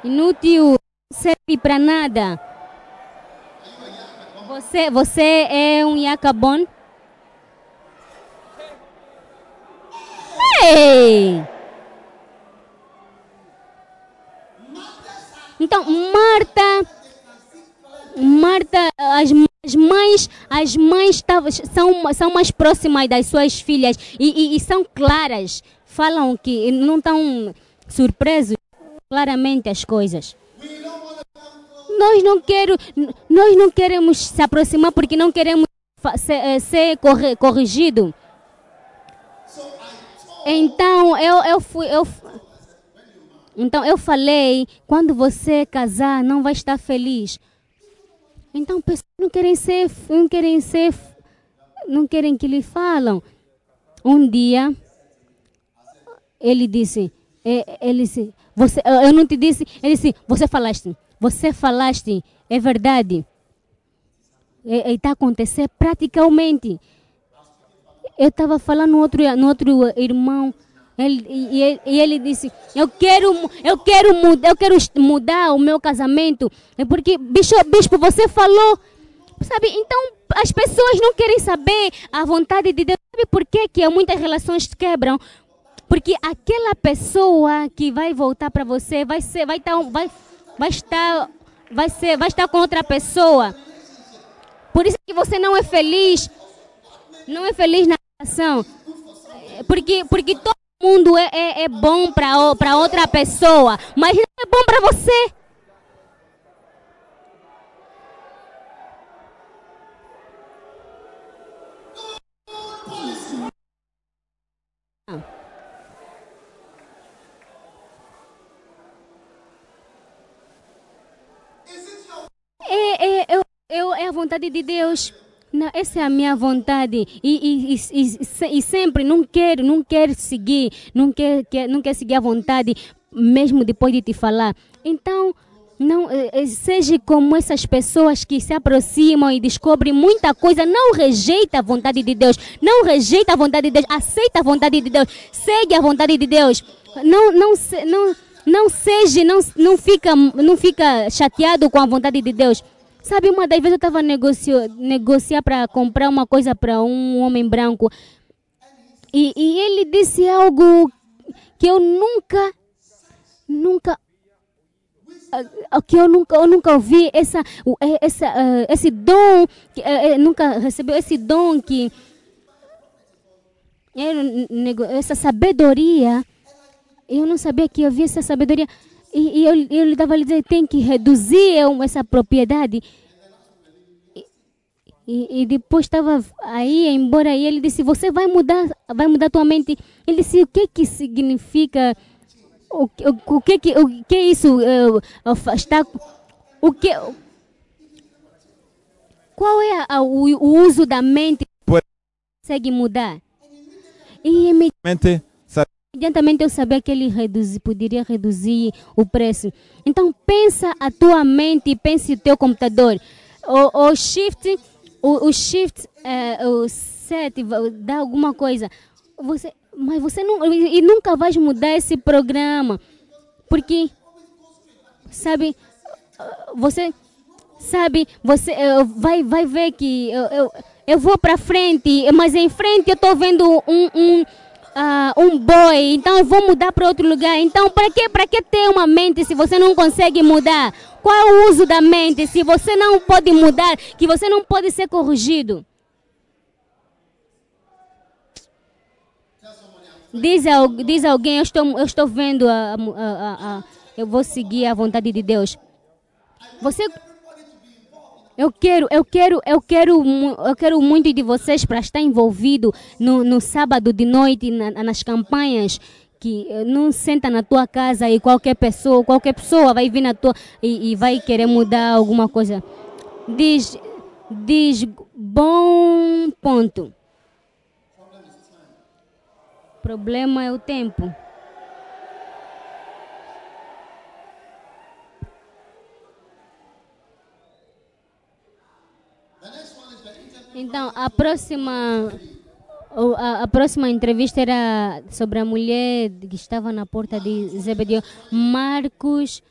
Inútil, serve para nada. Você, você é um Yakabon? Ei! Então, Marta, Marta, as, as mães, as mães tavam- são, são mais próximas das suas filhas e, e- e são claras, falam que não estão surpresos claramente as coisas. Nós não quero, nós não queremos se aproximar porque não queremos ser, eh, ser corri- corrigido. Então eu, eu fui, eu, então eu falei, quando você casar, não vai estar feliz. Então pessoas não querem ser, não querem ser, não querem que lhe falam. Um dia ele disse, eh, ele disse, você, eu não te disse, ele disse, você falaste, você falaste, é verdade. Está acontecendo praticamente. Eu estava falando no outro, no outro irmão. Ele, e, ele, e ele disse: Eu quero, eu quero mudar, eu quero mudar o meu casamento. É porque, bispo, bispo, você falou. Sabe, então as pessoas não querem saber a vontade de Deus. Sabe por que, que muitas relações quebram? Porque aquela pessoa que vai voltar para você vai ser, vai estar, vai, vai estar, vai ser, vai estar com outra pessoa. Por isso que você não é feliz, não é feliz na relação. Porque, porque todo mundo é, é, é bom para outra pessoa, mas não é bom para você. É, é, eu, eu, é a vontade de Deus. Não, essa é a minha vontade. E, e, e, e, se- sempre não quero, não quero seguir, não quer, quer, não quer seguir a vontade, mesmo depois de te falar. Então, não eh, eh, seja como essas pessoas que se aproximam e descobrem muita coisa. Não rejeita a vontade de Deus. Não rejeita a vontade de Deus. Aceita a vontade de Deus. Segue a vontade de Deus. Não, não, não, não seja, não, não fica, não fica chateado com a vontade de Deus. Sabe, uma das vezes eu estava negocio, negociar para comprar uma coisa para um homem branco. E, e ele disse algo que eu nunca, nunca, ah, que eu nunca, eu nunca ouvi essa, eh, essa, ah, esse dom, eh, eh, nunca recebeu esse dom que essa sabedoria. Eu não sabia que havia essa sabedoria. E, e eu, eu lhe dava a dizer, tem que reduzir um- essa propriedade. E, e, depois estava aí, embora, e ele disse, você vai mudar, vai mudar tua mente. Ele disse, o que que significa O, o, o que que o que isso fa- está o que qual é a- o, o uso da mente que consegue mudar? E me Mente, sabe, imediatamente eu sabia que ele poderia reduzir o preço. Então pensa a tua mente e pense o teu computador. O, o shift, o, o shift, eh, o set, dá alguma coisa. Você, mas você não, e nunca vai mudar esse programa, porque sabe, você sabe, você eh, vai, vai ver que eu, eu, eu vou para frente, mas em frente eu estou vendo um, um, ah, um boi, então eu vou mudar para outro lugar. Então, para que, para que ter uma mente se você não consegue mudar? Qual é o uso da mente se você não pode mudar, que você não pode ser corrigido? Diz, diz alguém, eu estou, eu estou vendo, a- a- a- eu vou seguir a vontade de Deus. Você eu quero, eu quero, eu quero, eu quero muito de vocês para estar envolvido no, no sábado de noite na- nas campanhas que eh, não senta na tua casa e qualquer pessoa, qualquer pessoa vai vir na tua e, e vai querer mudar alguma coisa. Diz, diz bom ponto. Problema é o tempo. Então, a próxima a, a próxima entrevista era sobre a mulher que estava na porta de Zebedeu. Marcos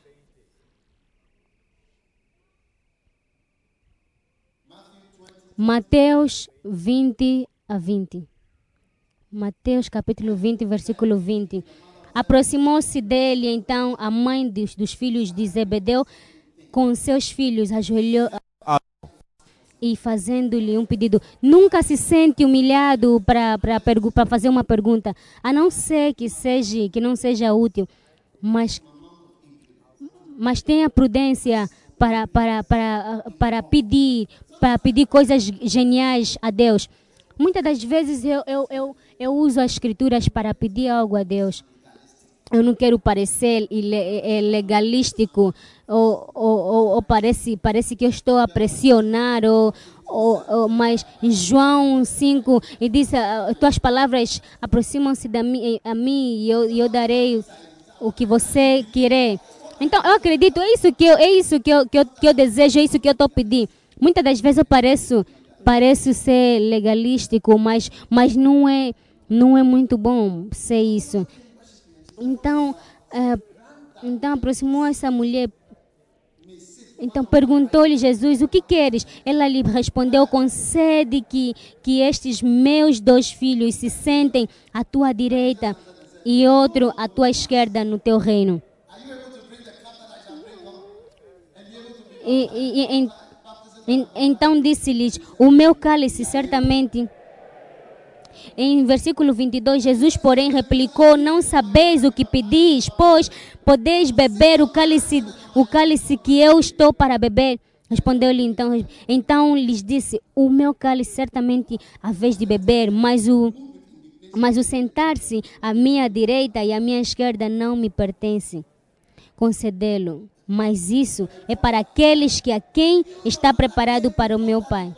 Mateus 20 a 20. Mateus capítulo 20, versículo 20. Aproximou-se dele então a mãe dos, dos filhos de Zebedeu com seus filhos, ajoelhou e fazendo-lhe um pedido. Nunca se sente humilhado para fazer uma pergunta, a não ser que seja que não seja útil, mas mas tenha prudência para para para para pedir para pedir coisas geniais a Deus. Muitas das vezes eu, eu, eu, eu uso as escrituras para pedir algo a Deus. Eu não quero parecer ile- eh, legalístico ou, ou, ou, ou parece, parece que eu estou a pressionar, ou, ou, mas João 5, e diz, ah, tuas palavras aproximam-se a mim e eu, eu darei o que você querer. Então, eu acredito, é isso que eu, é isso que eu, que eu, que eu desejo, é isso que eu estou pedindo. Muitas das vezes eu pareço, pareço ser legalístico, mas, mas não, é, não é muito bom ser isso. Então, eh, então aproximou essa mulher. Então perguntou-lhe Jesus: O que queres? Ela lhe respondeu: Concede que, que estes meus dois filhos se sentem à tua direita e outro à tua esquerda no teu reino. E, e- e- en- en- então disse-lhes: O meu cálice certamente. Em versículo 22, Jesus, porém, replicou: Não sabeis o que pedis, pois podeis beber o cálice, o cálice que eu estou para beber. Respondeu-lhe então, então lhes disse: O meu cálice certamente a vez de beber, mas o mas o sentar-se à minha direita e à minha esquerda não me pertence concedê-lo. Mas isso é para aqueles que a quem está preparado para o meu Pai.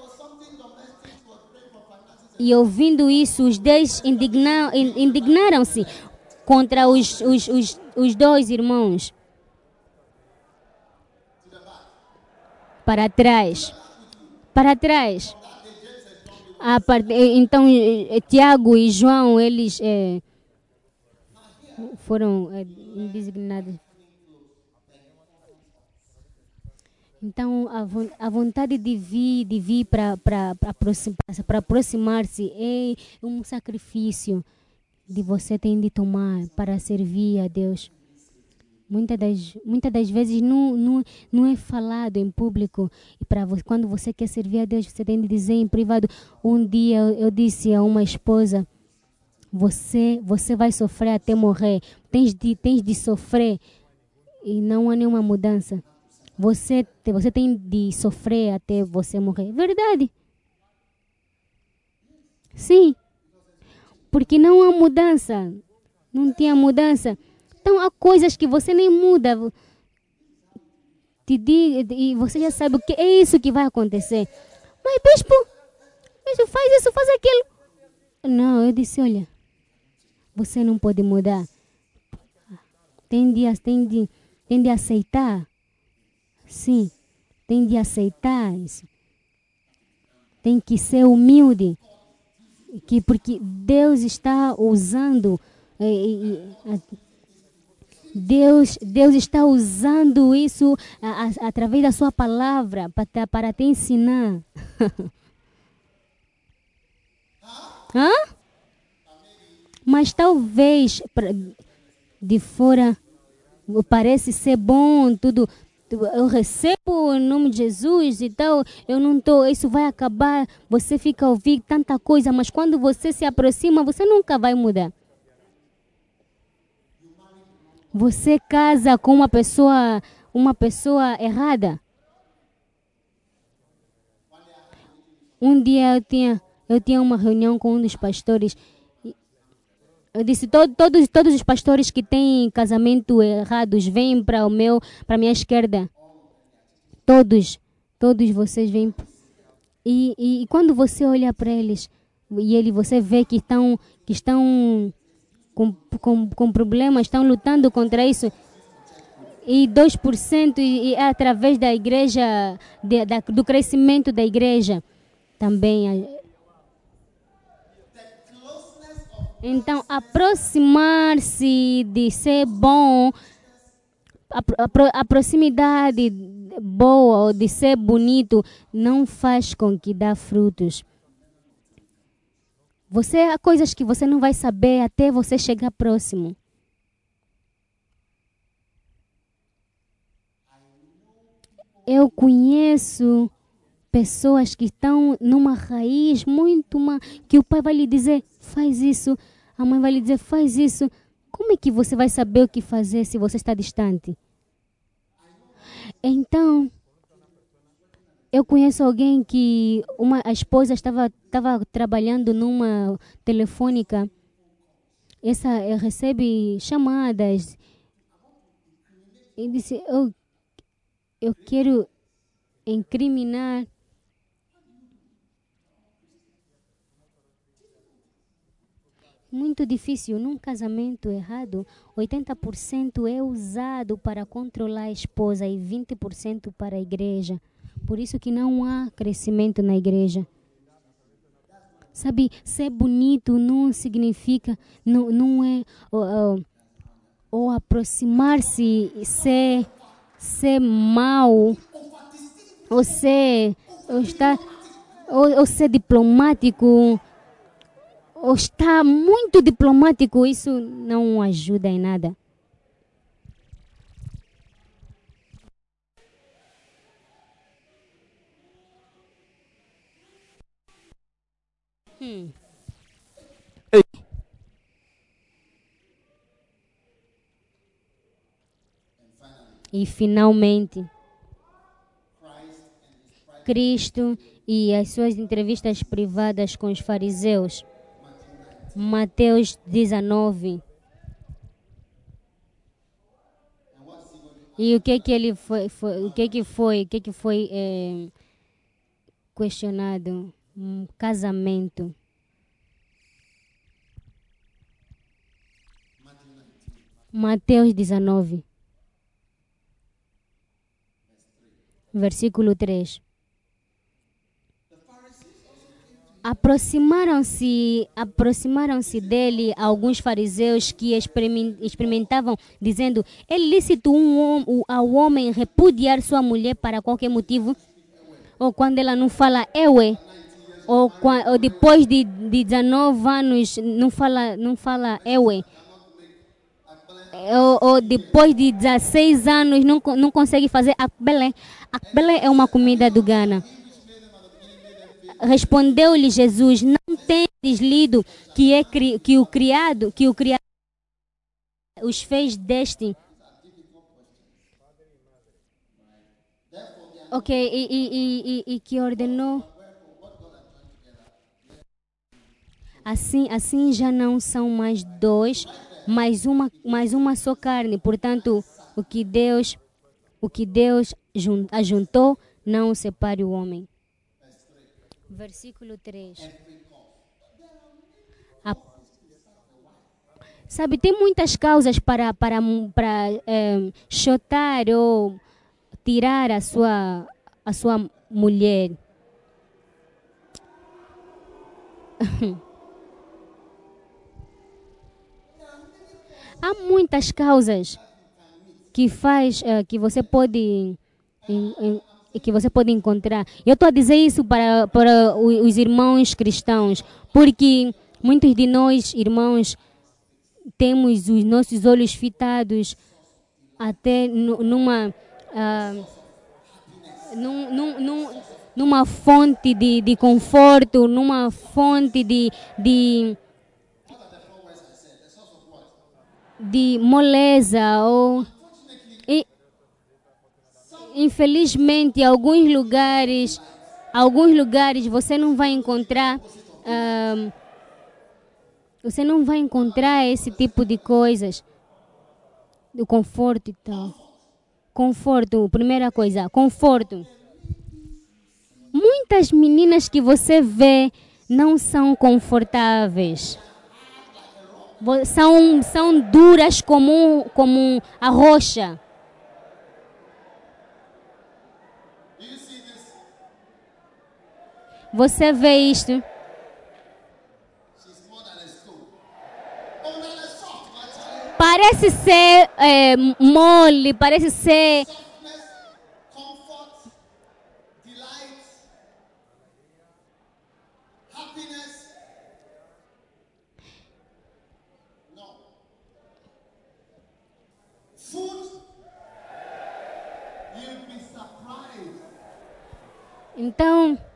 E ouvindo isso, os dez indigna- in- indignaram-se contra os, os, os, os dois irmãos. Para trás. Para trás. Part- Então, Tiago e João, eles eh, foram indignados. Então, a, a vontade de vir, de vir para aproximar-se, é um sacrifício de você tem de tomar para servir a Deus. Muitas das, muitas das vezes não, não, não é falado em público. E para quando você quer servir a Deus, você tem de dizer em privado. Um dia eu disse a uma esposa: você, você vai sofrer até morrer. Tens de, tens de sofrer e não há nenhuma mudança. Você, você tem de sofrer até você morrer. Verdade. Sim. Porque não há mudança. Não tinha mudança. Então há coisas que você nem muda. Te diga, e você já sabe o que é isso que vai acontecer. Mas, bispo, bispo, faz isso, faz aquilo. Não, eu disse, olha, você não pode mudar. Tem de, tem de, tem de aceitar. Sim, tem de aceitar isso. Tem que ser humilde. Que, porque Deus está usando. eh, eh, a- Deus, Deus está usando isso através da sua palavra para, para te ensinar. [laughs] Hã? Mas talvez de fora parece ser bom, tudo. Eu recebo em nome de Jesus e tal. Eu não tô. Isso vai acabar. Você fica a ouvir tanta coisa, mas quando você se aproxima, você nunca vai mudar. Você casa com uma pessoa, uma pessoa errada. Um dia eu tinha, eu tinha uma reunião com um dos pastores. Eu disse "To- todos, todos os pastores que têm casamento errados vêm para o meu, para minha esquerda. Todos, todos vocês vêm. E, e, e quando você olha para eles e ele você vê que estão, que estão com, com, com problemas, estão lutando contra isso. E 2% e, e é através da igreja, de, da, do crescimento da igreja também. a- Então, aproximar-se de ser bom, a, a, a proximidade boa ou de ser bonito não faz com que dá frutos. Você há coisas que você não vai saber até você chegar próximo. Eu conheço pessoas que estão numa raiz muito uma que o pai vai lhe dizer faz isso, a mãe vai lhe dizer faz isso. Como é que você vai saber o que fazer se você está distante? Então, eu conheço alguém que uma a esposa estava estava trabalhando numa telefônica. Essa recebe chamadas e disse eu eu quero incriminar muito difícil. Num casamento errado 80% é usado para controlar a esposa e 20% para a igreja. Por isso que não há crescimento na igreja. Sabe ser bonito não significa não, não é ó, ou aproximar-se ser ser mal ou ser ou estar ou, ou ser diplomático ou estar muito diplomático isso não ajuda em nada Hum. Ei. E finalmente, Cristo e as suas entrevistas privadas com os fariseus. Mateus 19. E o que que ele foi, foi o que que foi, o que que foi eh, questionado? Um casamento. Mateus 19. Versículo 3. Aproximaram-se aproximaram-se dele alguns fariseus que experimen- experimentavam, dizendo: É lícito um, o- ao homem repudiar sua mulher para qualquer motivo? Ou quando ela não fala eu é? Ou, ou depois de, de 19 anos não fala, não fala eu é? Ou, ou depois de 16 anos não, não consegue fazer akbele. Akbele é uma comida do Ghana. Respondeu-lhe Jesus: Não tendes lido que é que o criado, que o criado os fez deste. Ok, e, e, e, e, que ordenou. Assim, assim já não são mais dois, mais uma, mais uma só carne. Portanto, o que Deus, o que Deus jun- ajuntou, não separe o homem. Versículo 3. A- Sabe, tem muitas causas para, para, para eh, chotar ou tirar a sua, a sua mulher. [laughs] Há muitas causas que faz eh, que você pode que você pode encontrar. Eu estou a dizer isso para, para os irmãos cristãos, porque muitos de nós, irmãos, temos os nossos olhos fitados até nu- numa ah, num, num, num- numa fonte de, de conforto, numa fonte de, de, de moleza ou infelizmente alguns lugares alguns lugares você não vai encontrar você não vai encontrar esse tipo de coisas. Do conforto e tal. Conforto primeira coisa conforto. Muitas meninas que você vê não são confortáveis. São são duras como como a rocha Você vê isto? Parece ser é, mole, parece ser Softness,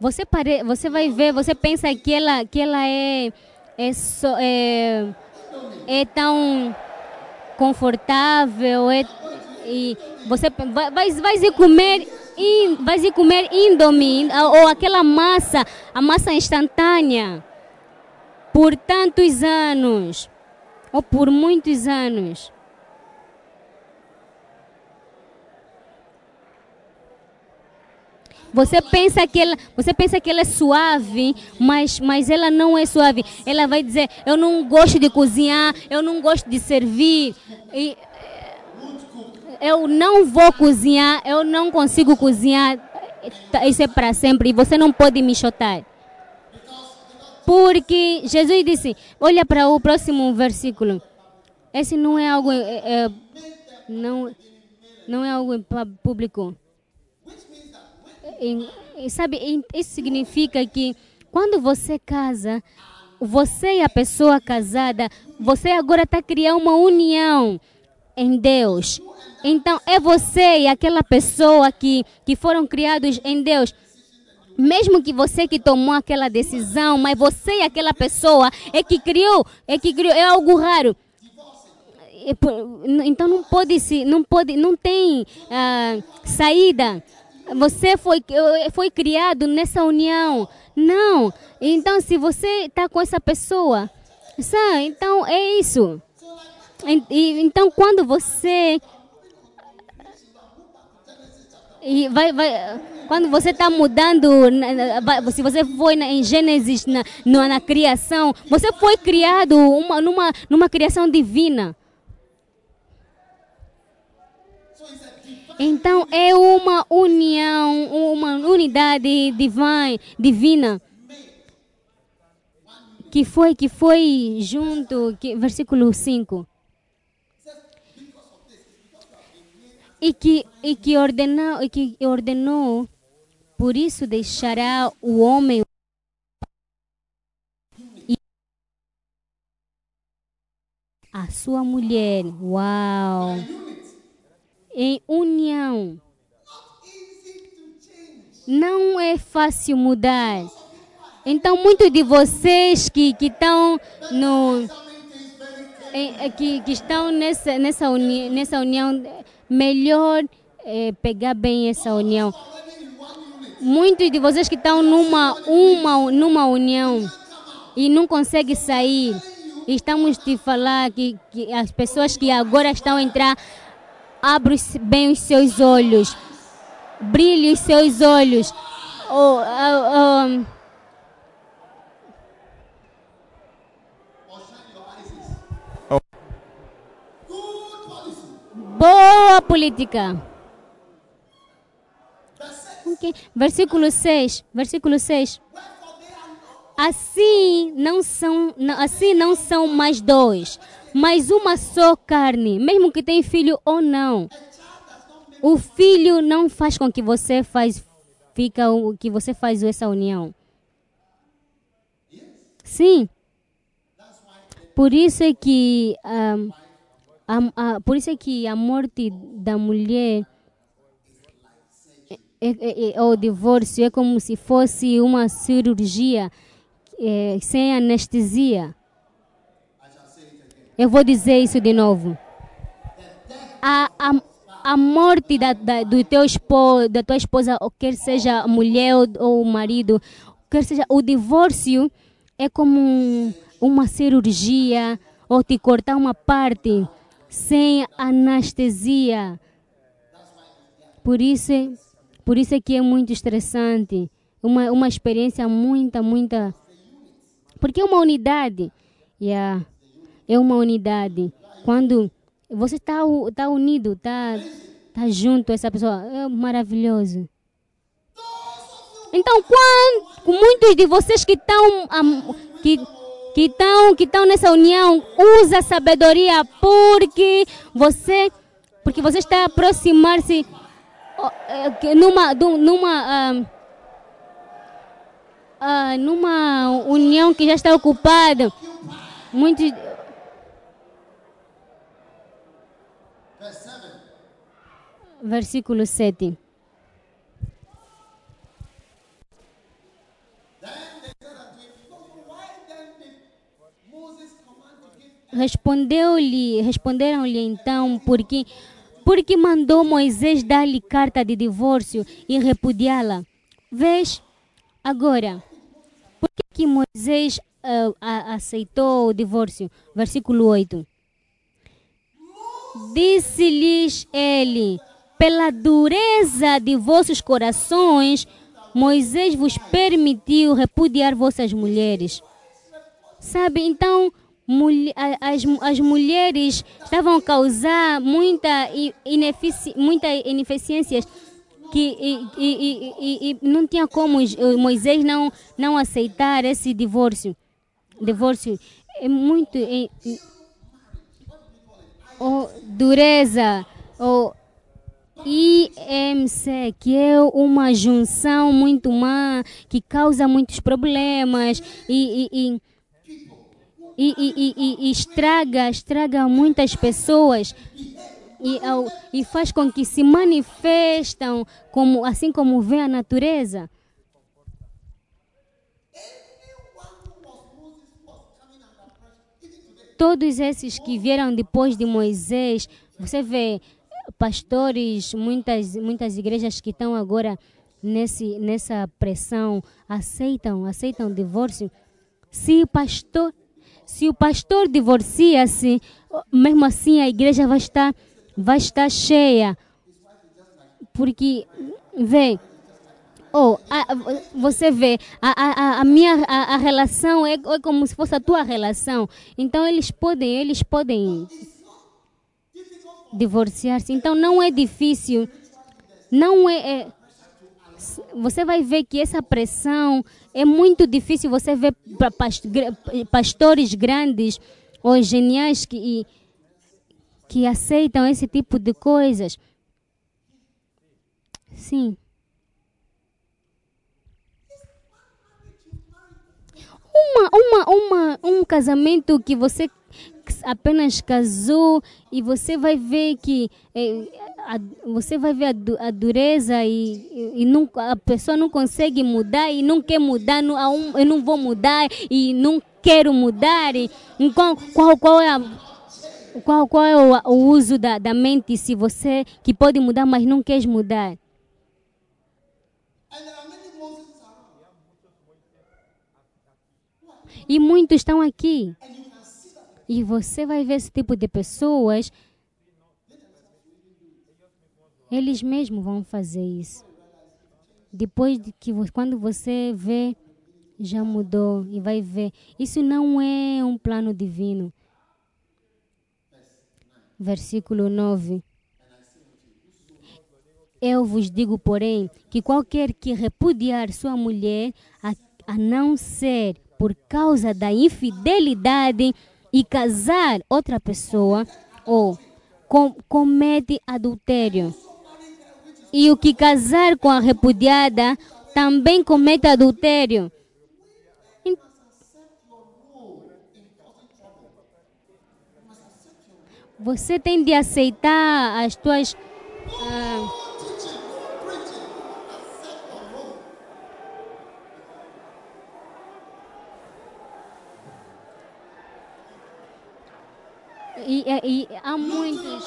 você pare, você vai ver, você pensa que ela, que ela é, é, só- é, é tão confortável, é, e você vai, vai, se comer, vai se comer indomie ou aquela massa, a massa instantânea, por tantos anos, ou por muitos anos. Você pensa que ela, você pensa que ela é suave, mas, mas ela não é suave. Ela vai dizer: eu não gosto de cozinhar, eu não gosto de servir, e, eh, eu não vou cozinhar, eu não consigo cozinhar. Tá, Isso é para sempre e você não pode me chotar. Porque Jesus disse: olha para o próximo versículo. Esse não é algo, é, é, não, não é algo público. E sabe, isso significa que quando você casa, você e a pessoa casada, você agora está criando uma união em Deus. Então, é você e aquela pessoa que, que foram criados em Deus. Mesmo que você que tomou aquela decisão, mas você e aquela pessoa é que criou, é que criou, é algo raro. Então não pode se, não pode, não tem ah, saída. Você foi foi criado nessa união. Não. Então se você está com essa pessoa, sabe? Então é isso. E- Então quando você e vai, vai, quando você está mudando, se você foi em Gênesis, na, na, na criação, você foi criado uma, numa, numa criação divina. Então é uma união, uma unidade divine, divina que foi que foi junto, que, versículo 5. E que e que ordenou, e que ordenou, por isso deixará o homem e a sua mulher. Uau! Em união. Não é fácil mudar. Então, muitos de vocês que que estão no eh, que, que estão nessa nessa, uni, nessa união, melhor eh, pegar bem essa união. Muitos de vocês que estão numa uma numa união e não conseguem sair. estamos te falar que, que as pessoas que agora estão a entrar, abre bem os seus olhos, brilhe os seus olhos. Oh, oh, oh, boa política. Verse 6. Ok. Versículo 6. Versículo 6. Wherefore they are not Assim não são, assim não são mais dois, mas uma só carne, mesmo que tenha filho ou não. O filho não faz com que você faz fica o que você faz essa união. Sim. Por isso é que ah, a, a- por isso é que a morte da mulher é, é, é, o divórcio é como se fosse uma cirurgia é, sem anestesia. Eu vou dizer isso de novo. A, a, a morte da, da, do teu esposo, da tua esposa, quer seja mulher ou, marido, quer seja o divórcio, é como um- uma cirurgia ou te cortar uma parte sem anestesia. Por isso, por isso é que é muito estressante. Uma, uma experiência muita, muita. Porque é uma unidade. Yeah. É uma unidade. Quando você está tá unido, está tá junto a essa pessoa, é maravilhoso. Então, quando, muitos de vocês que estão que que estão que estão nessa união, usa sabedoria porque você porque você está a aproximar-se é, numa numa ah, ah, numa união que já está ocupada. Muitos to give Respondeu-lhe, responderam-lhe então, porque porque mandou Moisés dar-lhe carta de divórcio e repudiá-la. Vês? Agora, por que, Moisés a- aceitou o divórcio? Versículo 8. Disse-lhes ele: pela dureza de vossos corações, Moisés vos permitiu repudiar vossas mulheres. Sabe, então as, as mulheres estavam a causar muita, inefici, muita ineficiências que e, e, e, não tinha como Moisés não, não aceitar esse divórcio. Divórcio é muito. é- é- oh, dureza, ou IMC, que é uma junção muito má, que causa muitos problemas e, e, e, e, estraga, estraga muitas pessoas e, e faz com que se manifestam como, assim como vê a natureza. Todos esses que vieram depois de Moisés, você vê pastores, muitas, muitas igrejas que estão agora nesse, nessa pressão, aceitam, aceitam divórcio. Se o pastor, se o pastor divorcia-se, mesmo assim a igreja vai estar, vai estar cheia. Porque, vê, oh, a- você vê, a, a, a- a minha a, a relação é, é como se fosse a tua relação. Então eles podem, eles podem divorciar-se. Então não é difícil, não é, é- você vai ver que essa pressão é muito difícil. Você vê pastores grandes ou geniais que que aceitam esse tipo de coisas. Sim. Uma, uma, uma, um casamento que você apenas casou e você vai ver que eh, a- você vai ver a, a dureza e, e, e não, a pessoa não consegue mudar e não quer mudar, não, eu não vou mudar e não quero mudar. E, qual, qual, qual é a, qual, qual é o, o uso da, da mente se você que pode mudar, mas não quer mudar? E muitos estão aqui. E você vai ver esse tipo de pessoas. Eles mesmos vão fazer isso. Depois de que quando você vê, já mudou e vai ver. Isso não é um plano divino. Versículo 9. Eu vos digo, porém, que qualquer que repudiar sua mulher, a, a não ser por causa da infidelidade e casar outra pessoa, ou com, comete adultério. E o que casar com a repudiada também comete adultério. Você tem de aceitar as tuas. ah, E, e- há muitos,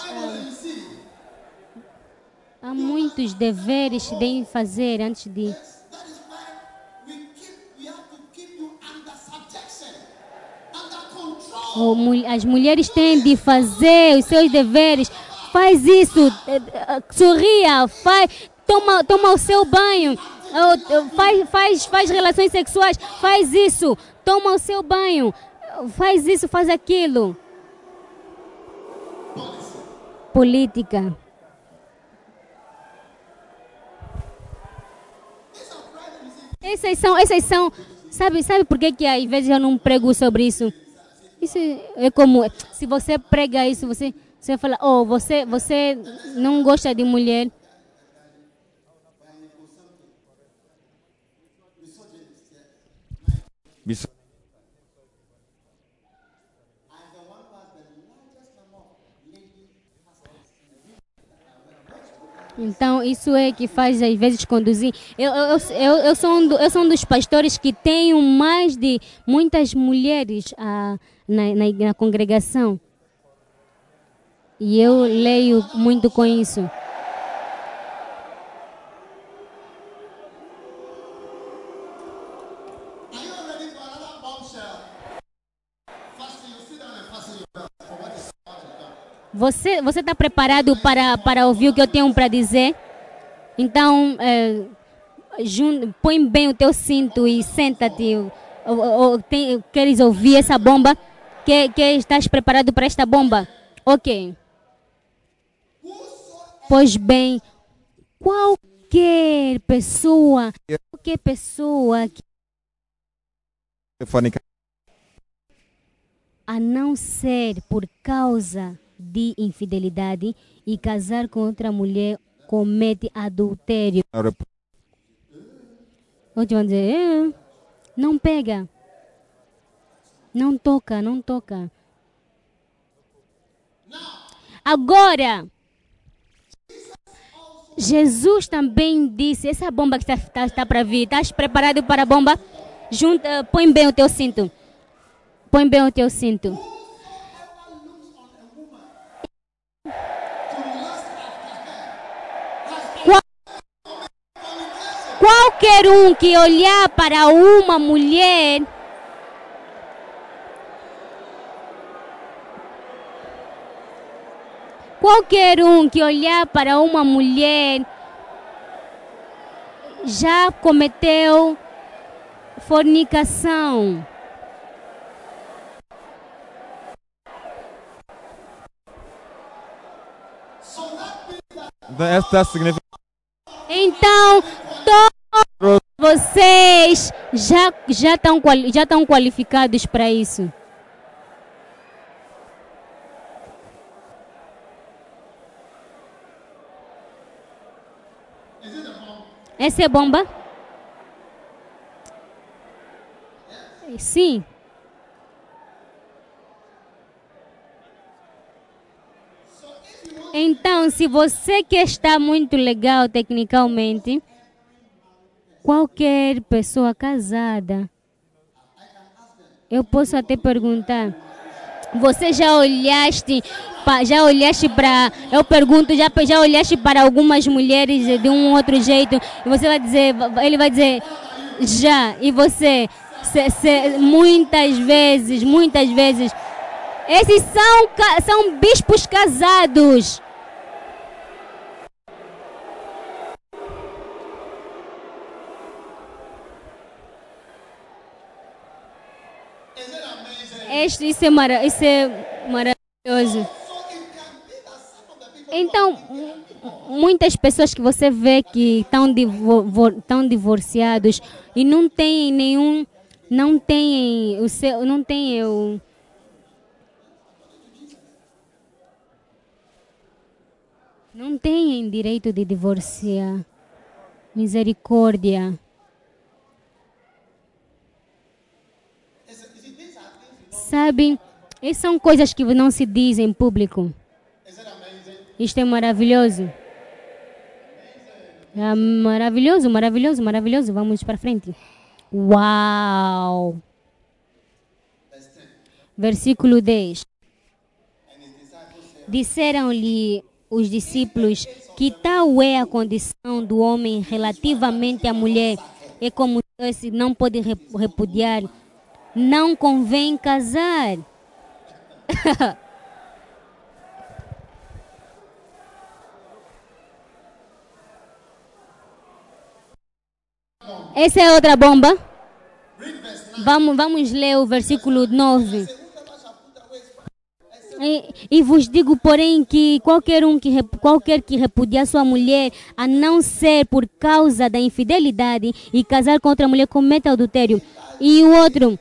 ah, há muitos deveres que fazer antes de. As mulheres têm de fazer os seus deveres. Faz isso, eh, eh, sorria, faz, toma, toma o seu banho, faz, faz, faz relações sexuais, faz isso, toma o seu banho, faz isso, faz aquilo. Política. Essas são, essas são, sabe, sabe por que que às vezes eu não prego sobre isso? Isso é como, se você prega isso, você, você fala, oh, você, você não gosta de mulher. Mis- Então, isso é que faz, às vezes, conduzir. Eu, eu, eu, eu, sou, um do- eu sou um dos pastores que tenho mais de muitas mulheres ah, na, na, na congregação. E eu leio muito com isso. Você você está preparado para, para ouvir o que eu tenho para dizer? Então, eh, jun- põe bem o teu cinto e senta-te. Ou- ou- tem- queres ouvir essa bomba? Que, que estás preparado para esta bomba? Ok. Pois bem, qualquer pessoa, qualquer pessoa que a não ser por causa de infidelidade e casar com outra mulher comete adultério. Outros vão dizer, "É, não pega, não toca, não toca. Agora, Jesus também disse, essa bomba que está, está, está para vir, estás preparado para a bomba? Junta, põe bem o teu cinto. Põe bem o teu cinto. Qualquer um que olhar para uma mulher Qualquer um que olhar para uma mulher já cometeu fornicação. Então, Então, todos vocês já já estão já estão qualificados para isso. Essa é bomba? Sim. Então, se você quer estar muito legal tecnicamente, qualquer pessoa casada, eu posso até perguntar, você já olhaste, já olhaste para, eu pergunto, já, já olhaste para algumas mulheres de um outro jeito, e você vai dizer, ele vai dizer, já, e você, Se- se- muitas vezes, muitas vezes, Esses são, são bispos casados. Isso, é mara, isso é maravilhoso. Então, mu- muitas pessoas que você vê que estão divo, vo- tão divorciados e não têm nenhum, não têm o seu, não têm o não têm direito de divorciar. Misericórdia. Sabem, essas são coisas que não se dizem em público. Isto é maravilhoso. É maravilhoso, maravilhoso, maravilhoso. Vamos para frente. Uau! Versículo 10. Disseram-lhe os discípulos que tal é a condição do homem relativamente à mulher. É como se não pode rep- repudiar. Não convém casar. [laughs] Essa é outra bomba. Vamos, vamos ler o versículo 9. E, e vos digo, porém, que qualquer um que qualquer que repudiar sua mulher, a não ser por causa da infidelidade e casar com outra mulher, comete adultério. E o outro,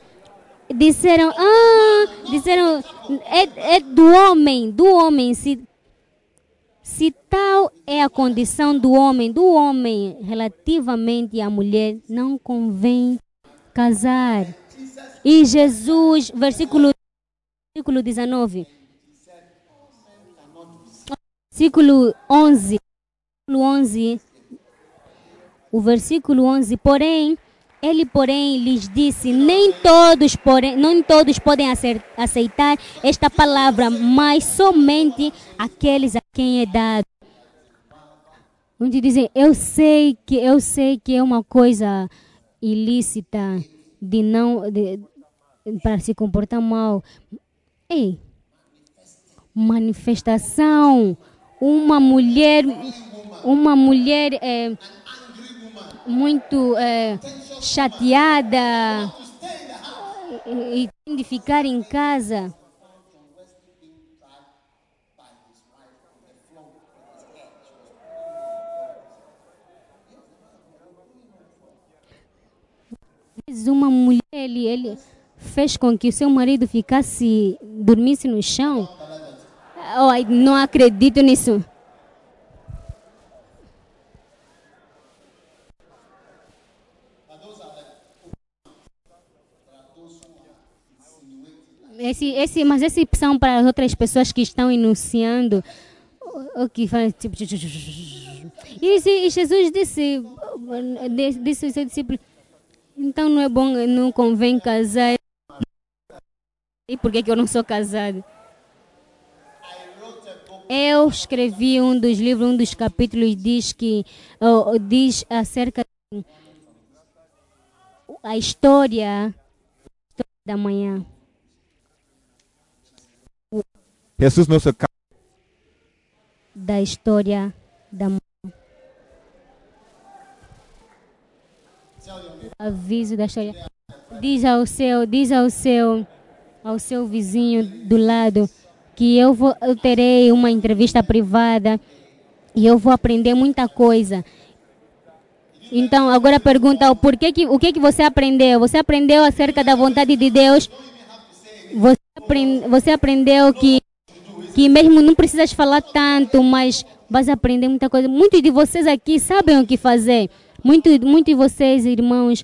disseram, ah, disseram, é, é do homem, do homem, se se tal é a condição do homem, do homem relativamente à mulher, não convém casar. E Jesus, versículo, versículo 19, versículo 11, versículo 11, o versículo 11, porém, ele, porém, lhes disse: Nem todos, porém, todos podem aceitar esta palavra, mas somente aqueles a quem é dado. Onde dizem: Eu sei que eu sei que é uma coisa ilícita de não de, para se comportar mal. Ei, manifestação, uma mulher, uma mulher é, muito é, chateada e, tem de ficar em casa. Uma mulher, ele, ele fez com que o seu marido ficasse, dormisse no chão. Oh, não acredito nisso. Esse, esse, mas esses são para as outras pessoas que estão enunciando o, que faz tipo. E, esse- Jesus disse, disse, disse ao seu discípulo, então não é bom, não convém casar. E por que, que eu não sou casado? Eu escrevi um dos livros, um dos capítulos diz que oh, diz acerca a história da manhã. Jesus não se da história da. Aviso da história. Diz ao seu, diz ao seu, ao seu vizinho do lado que eu vou, eu terei uma entrevista privada e eu vou aprender muita coisa. Então, agora pergunta o porquê que o que que você aprendeu? Você aprendeu acerca da vontade de Deus? Você, apren- você aprendeu que que mesmo não precisas falar tanto, mas vas aprender muita coisa. Muitos de vocês aqui sabem o que fazer. Muitos muito de vocês, irmãos,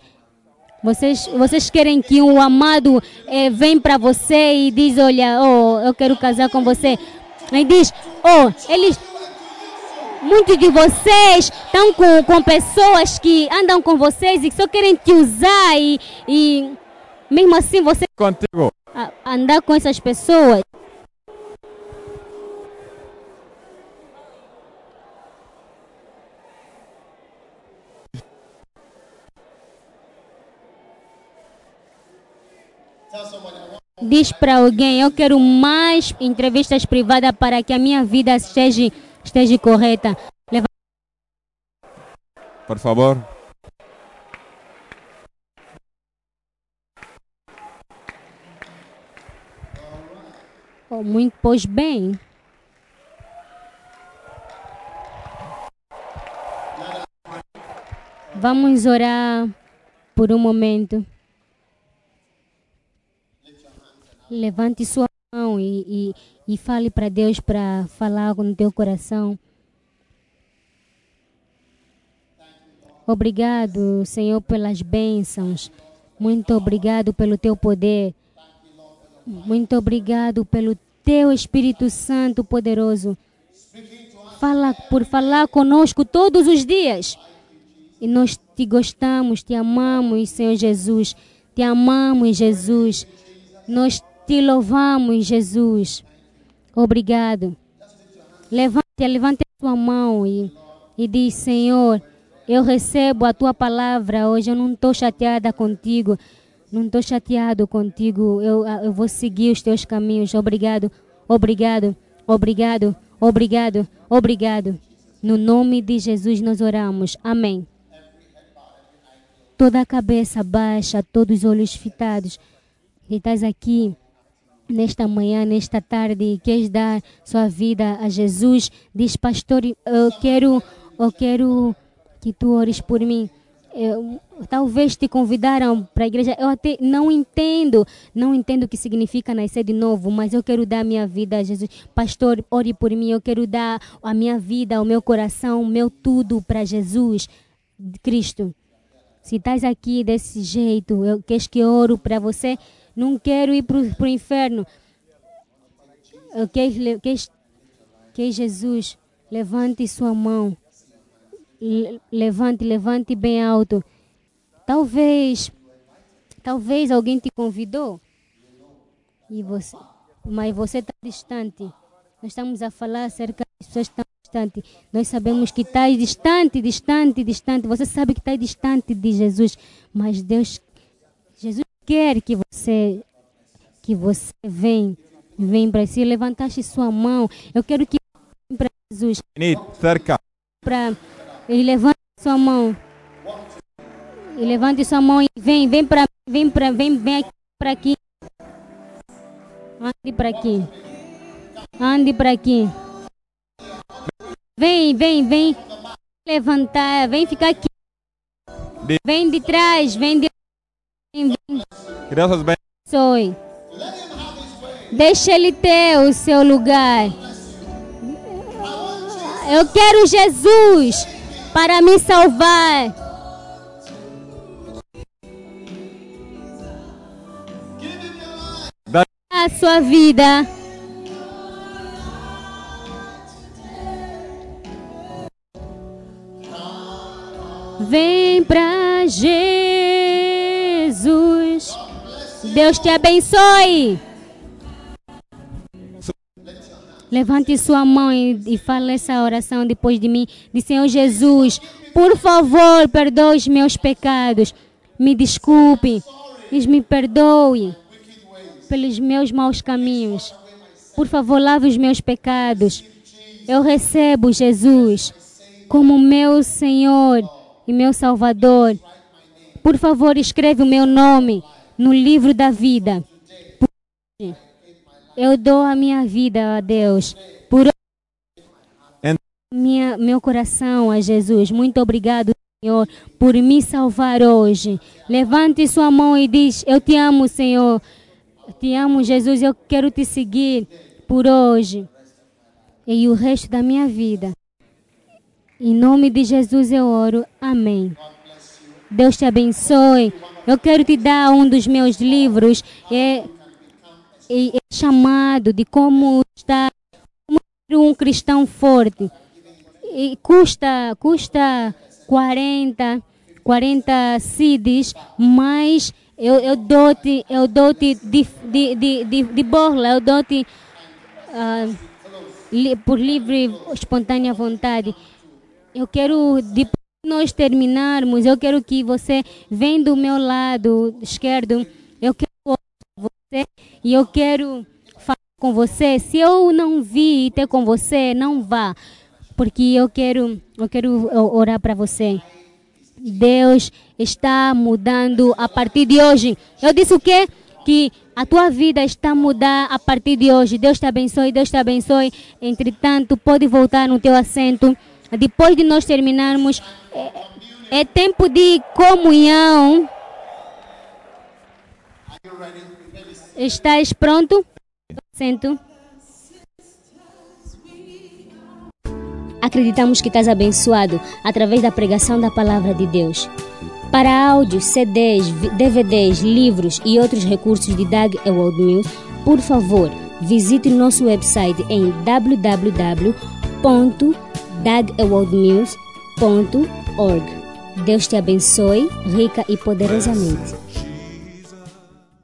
vocês, vocês querem que o amado eh, vem para você e diz, olha, oh, eu quero casar com você. E diz, oh, eles... Muitos de vocês estão com, com pessoas que andam com vocês e só querem te usar e, e mesmo assim você Contigo. a- andar com essas pessoas. Diz para alguém: Eu quero mais entrevistas privadas para que a minha vida esteja, esteja correta. Leva- Por favor. Oh, muito, pois bem. Vamos orar por um momento. Levante sua mão e, e, e fale para Deus para falar com o teu coração. Obrigado, Senhor, pelas bênçãos. Muito obrigado pelo teu poder. Muito obrigado pelo teu Espírito Santo poderoso. Fala por falar conosco todos os dias. E nós te gostamos, te amamos, Senhor Jesus. Te amamos, Jesus. Nós te louvamos, Jesus. Obrigado. Levante, levante a sua mão e, e diz, Senhor, eu recebo a tua palavra hoje. Eu não estou chateada contigo. Não estou chateado contigo. Eu, eu vou seguir os teus caminhos. Obrigado, obrigado, obrigado, obrigado, obrigado. No nome de Jesus nós oramos. Amém. Toda a cabeça baixa, todos os olhos fitados. Estás aqui nesta manhã, nesta tarde, queres dar sua vida a Jesus, diz, pastor, eu quero, eu quero que tu ores por mim. Eu, talvez te convidaram para a igreja. Eu até não entendo, não entendo o que significa nascer de novo, mas eu quero dar minha vida a Jesus. Pastor, ore por mim. Eu quero dar a minha vida, o meu coração, o meu tudo para Jesus, Cristo. Se estás aqui desse jeito, eu queres que eu oro para você, não quero ir para o inferno. Quero que, que Jesus levante sua mão. Le- Levante, levante bem alto. Talvez, talvez alguém te convidou e você, mas você está distante. Nós estamos a falar acerca das pessoas que estão distantes. Nós sabemos que está distante, distante, distante. Você sabe que está distante de Jesus, mas Deus, Jesus quer que você, que você vem, vem para si. Levantaste sua mão. Eu quero que venha para Jesus cerca. para e levante sua mão. E levante sua mão e vem, vem para vem para vem vem aqui para aqui. Ande para aqui. Ande para aqui. Vem, vem, vem levantar, vem ficar aqui. Vem de trás, vem de. Crianças bem. Soy. Deixa ele ter o seu lugar. Eu quero Jesus para me salvar. A sua vida. Vem pra Jesus. Deus te abençoe. Levante sua mão e, e fale essa oração depois de mim. De Senhor Jesus, por favor, perdoe os meus pecados. Me desculpe. e Me perdoe pelos meus maus caminhos. Por favor, lave os meus pecados. Eu recebo Jesus como meu Senhor e meu Salvador. Por favor, escreve o meu nome no livro da vida. Eu dou a minha vida a Deus. Por minha, meu coração a Jesus. Muito obrigado, Senhor, por me salvar hoje. Levante sua mão e diz: Eu te amo, Senhor. Eu te amo, Jesus. Eu quero te seguir por hoje e o resto da minha vida. Em nome de Jesus eu oro. Amém. Deus te abençoe. Eu quero te dar um dos meus livros. É, é, é chamado de como estar como ser um cristão forte. E custa, custa 40, 40 CDs, mas eu, eu dou-te, eu dou-te de, de, de, de, de borla, eu dou-te ah, li- por livre, espontânea vontade. Eu quero, depois nós terminarmos, eu quero que você venha do meu lado esquerdo. Eu quero por e eu quero falar com você. Se eu não vi ter com você, não vá, porque eu quero, eu quero orar para você. Deus está mudando a partir de hoje. Eu disse o quê? Que a tua vida está a mudar a partir de hoje. Deus te abençoe, Deus te abençoe. Entretanto, pode voltar no teu assento. Depois de nós terminarmos, é, é tempo de comunhão. Estás pronto? Assento. Acreditamos que estás abençoado através da pregação da palavra de Deus. Para áudios, CDs, DVDs, livros e outros recursos de Dag Ewald Mills, por favor, visite nosso website em www.dagewaldmills.org. Deus te abençoe rica e poderosamente.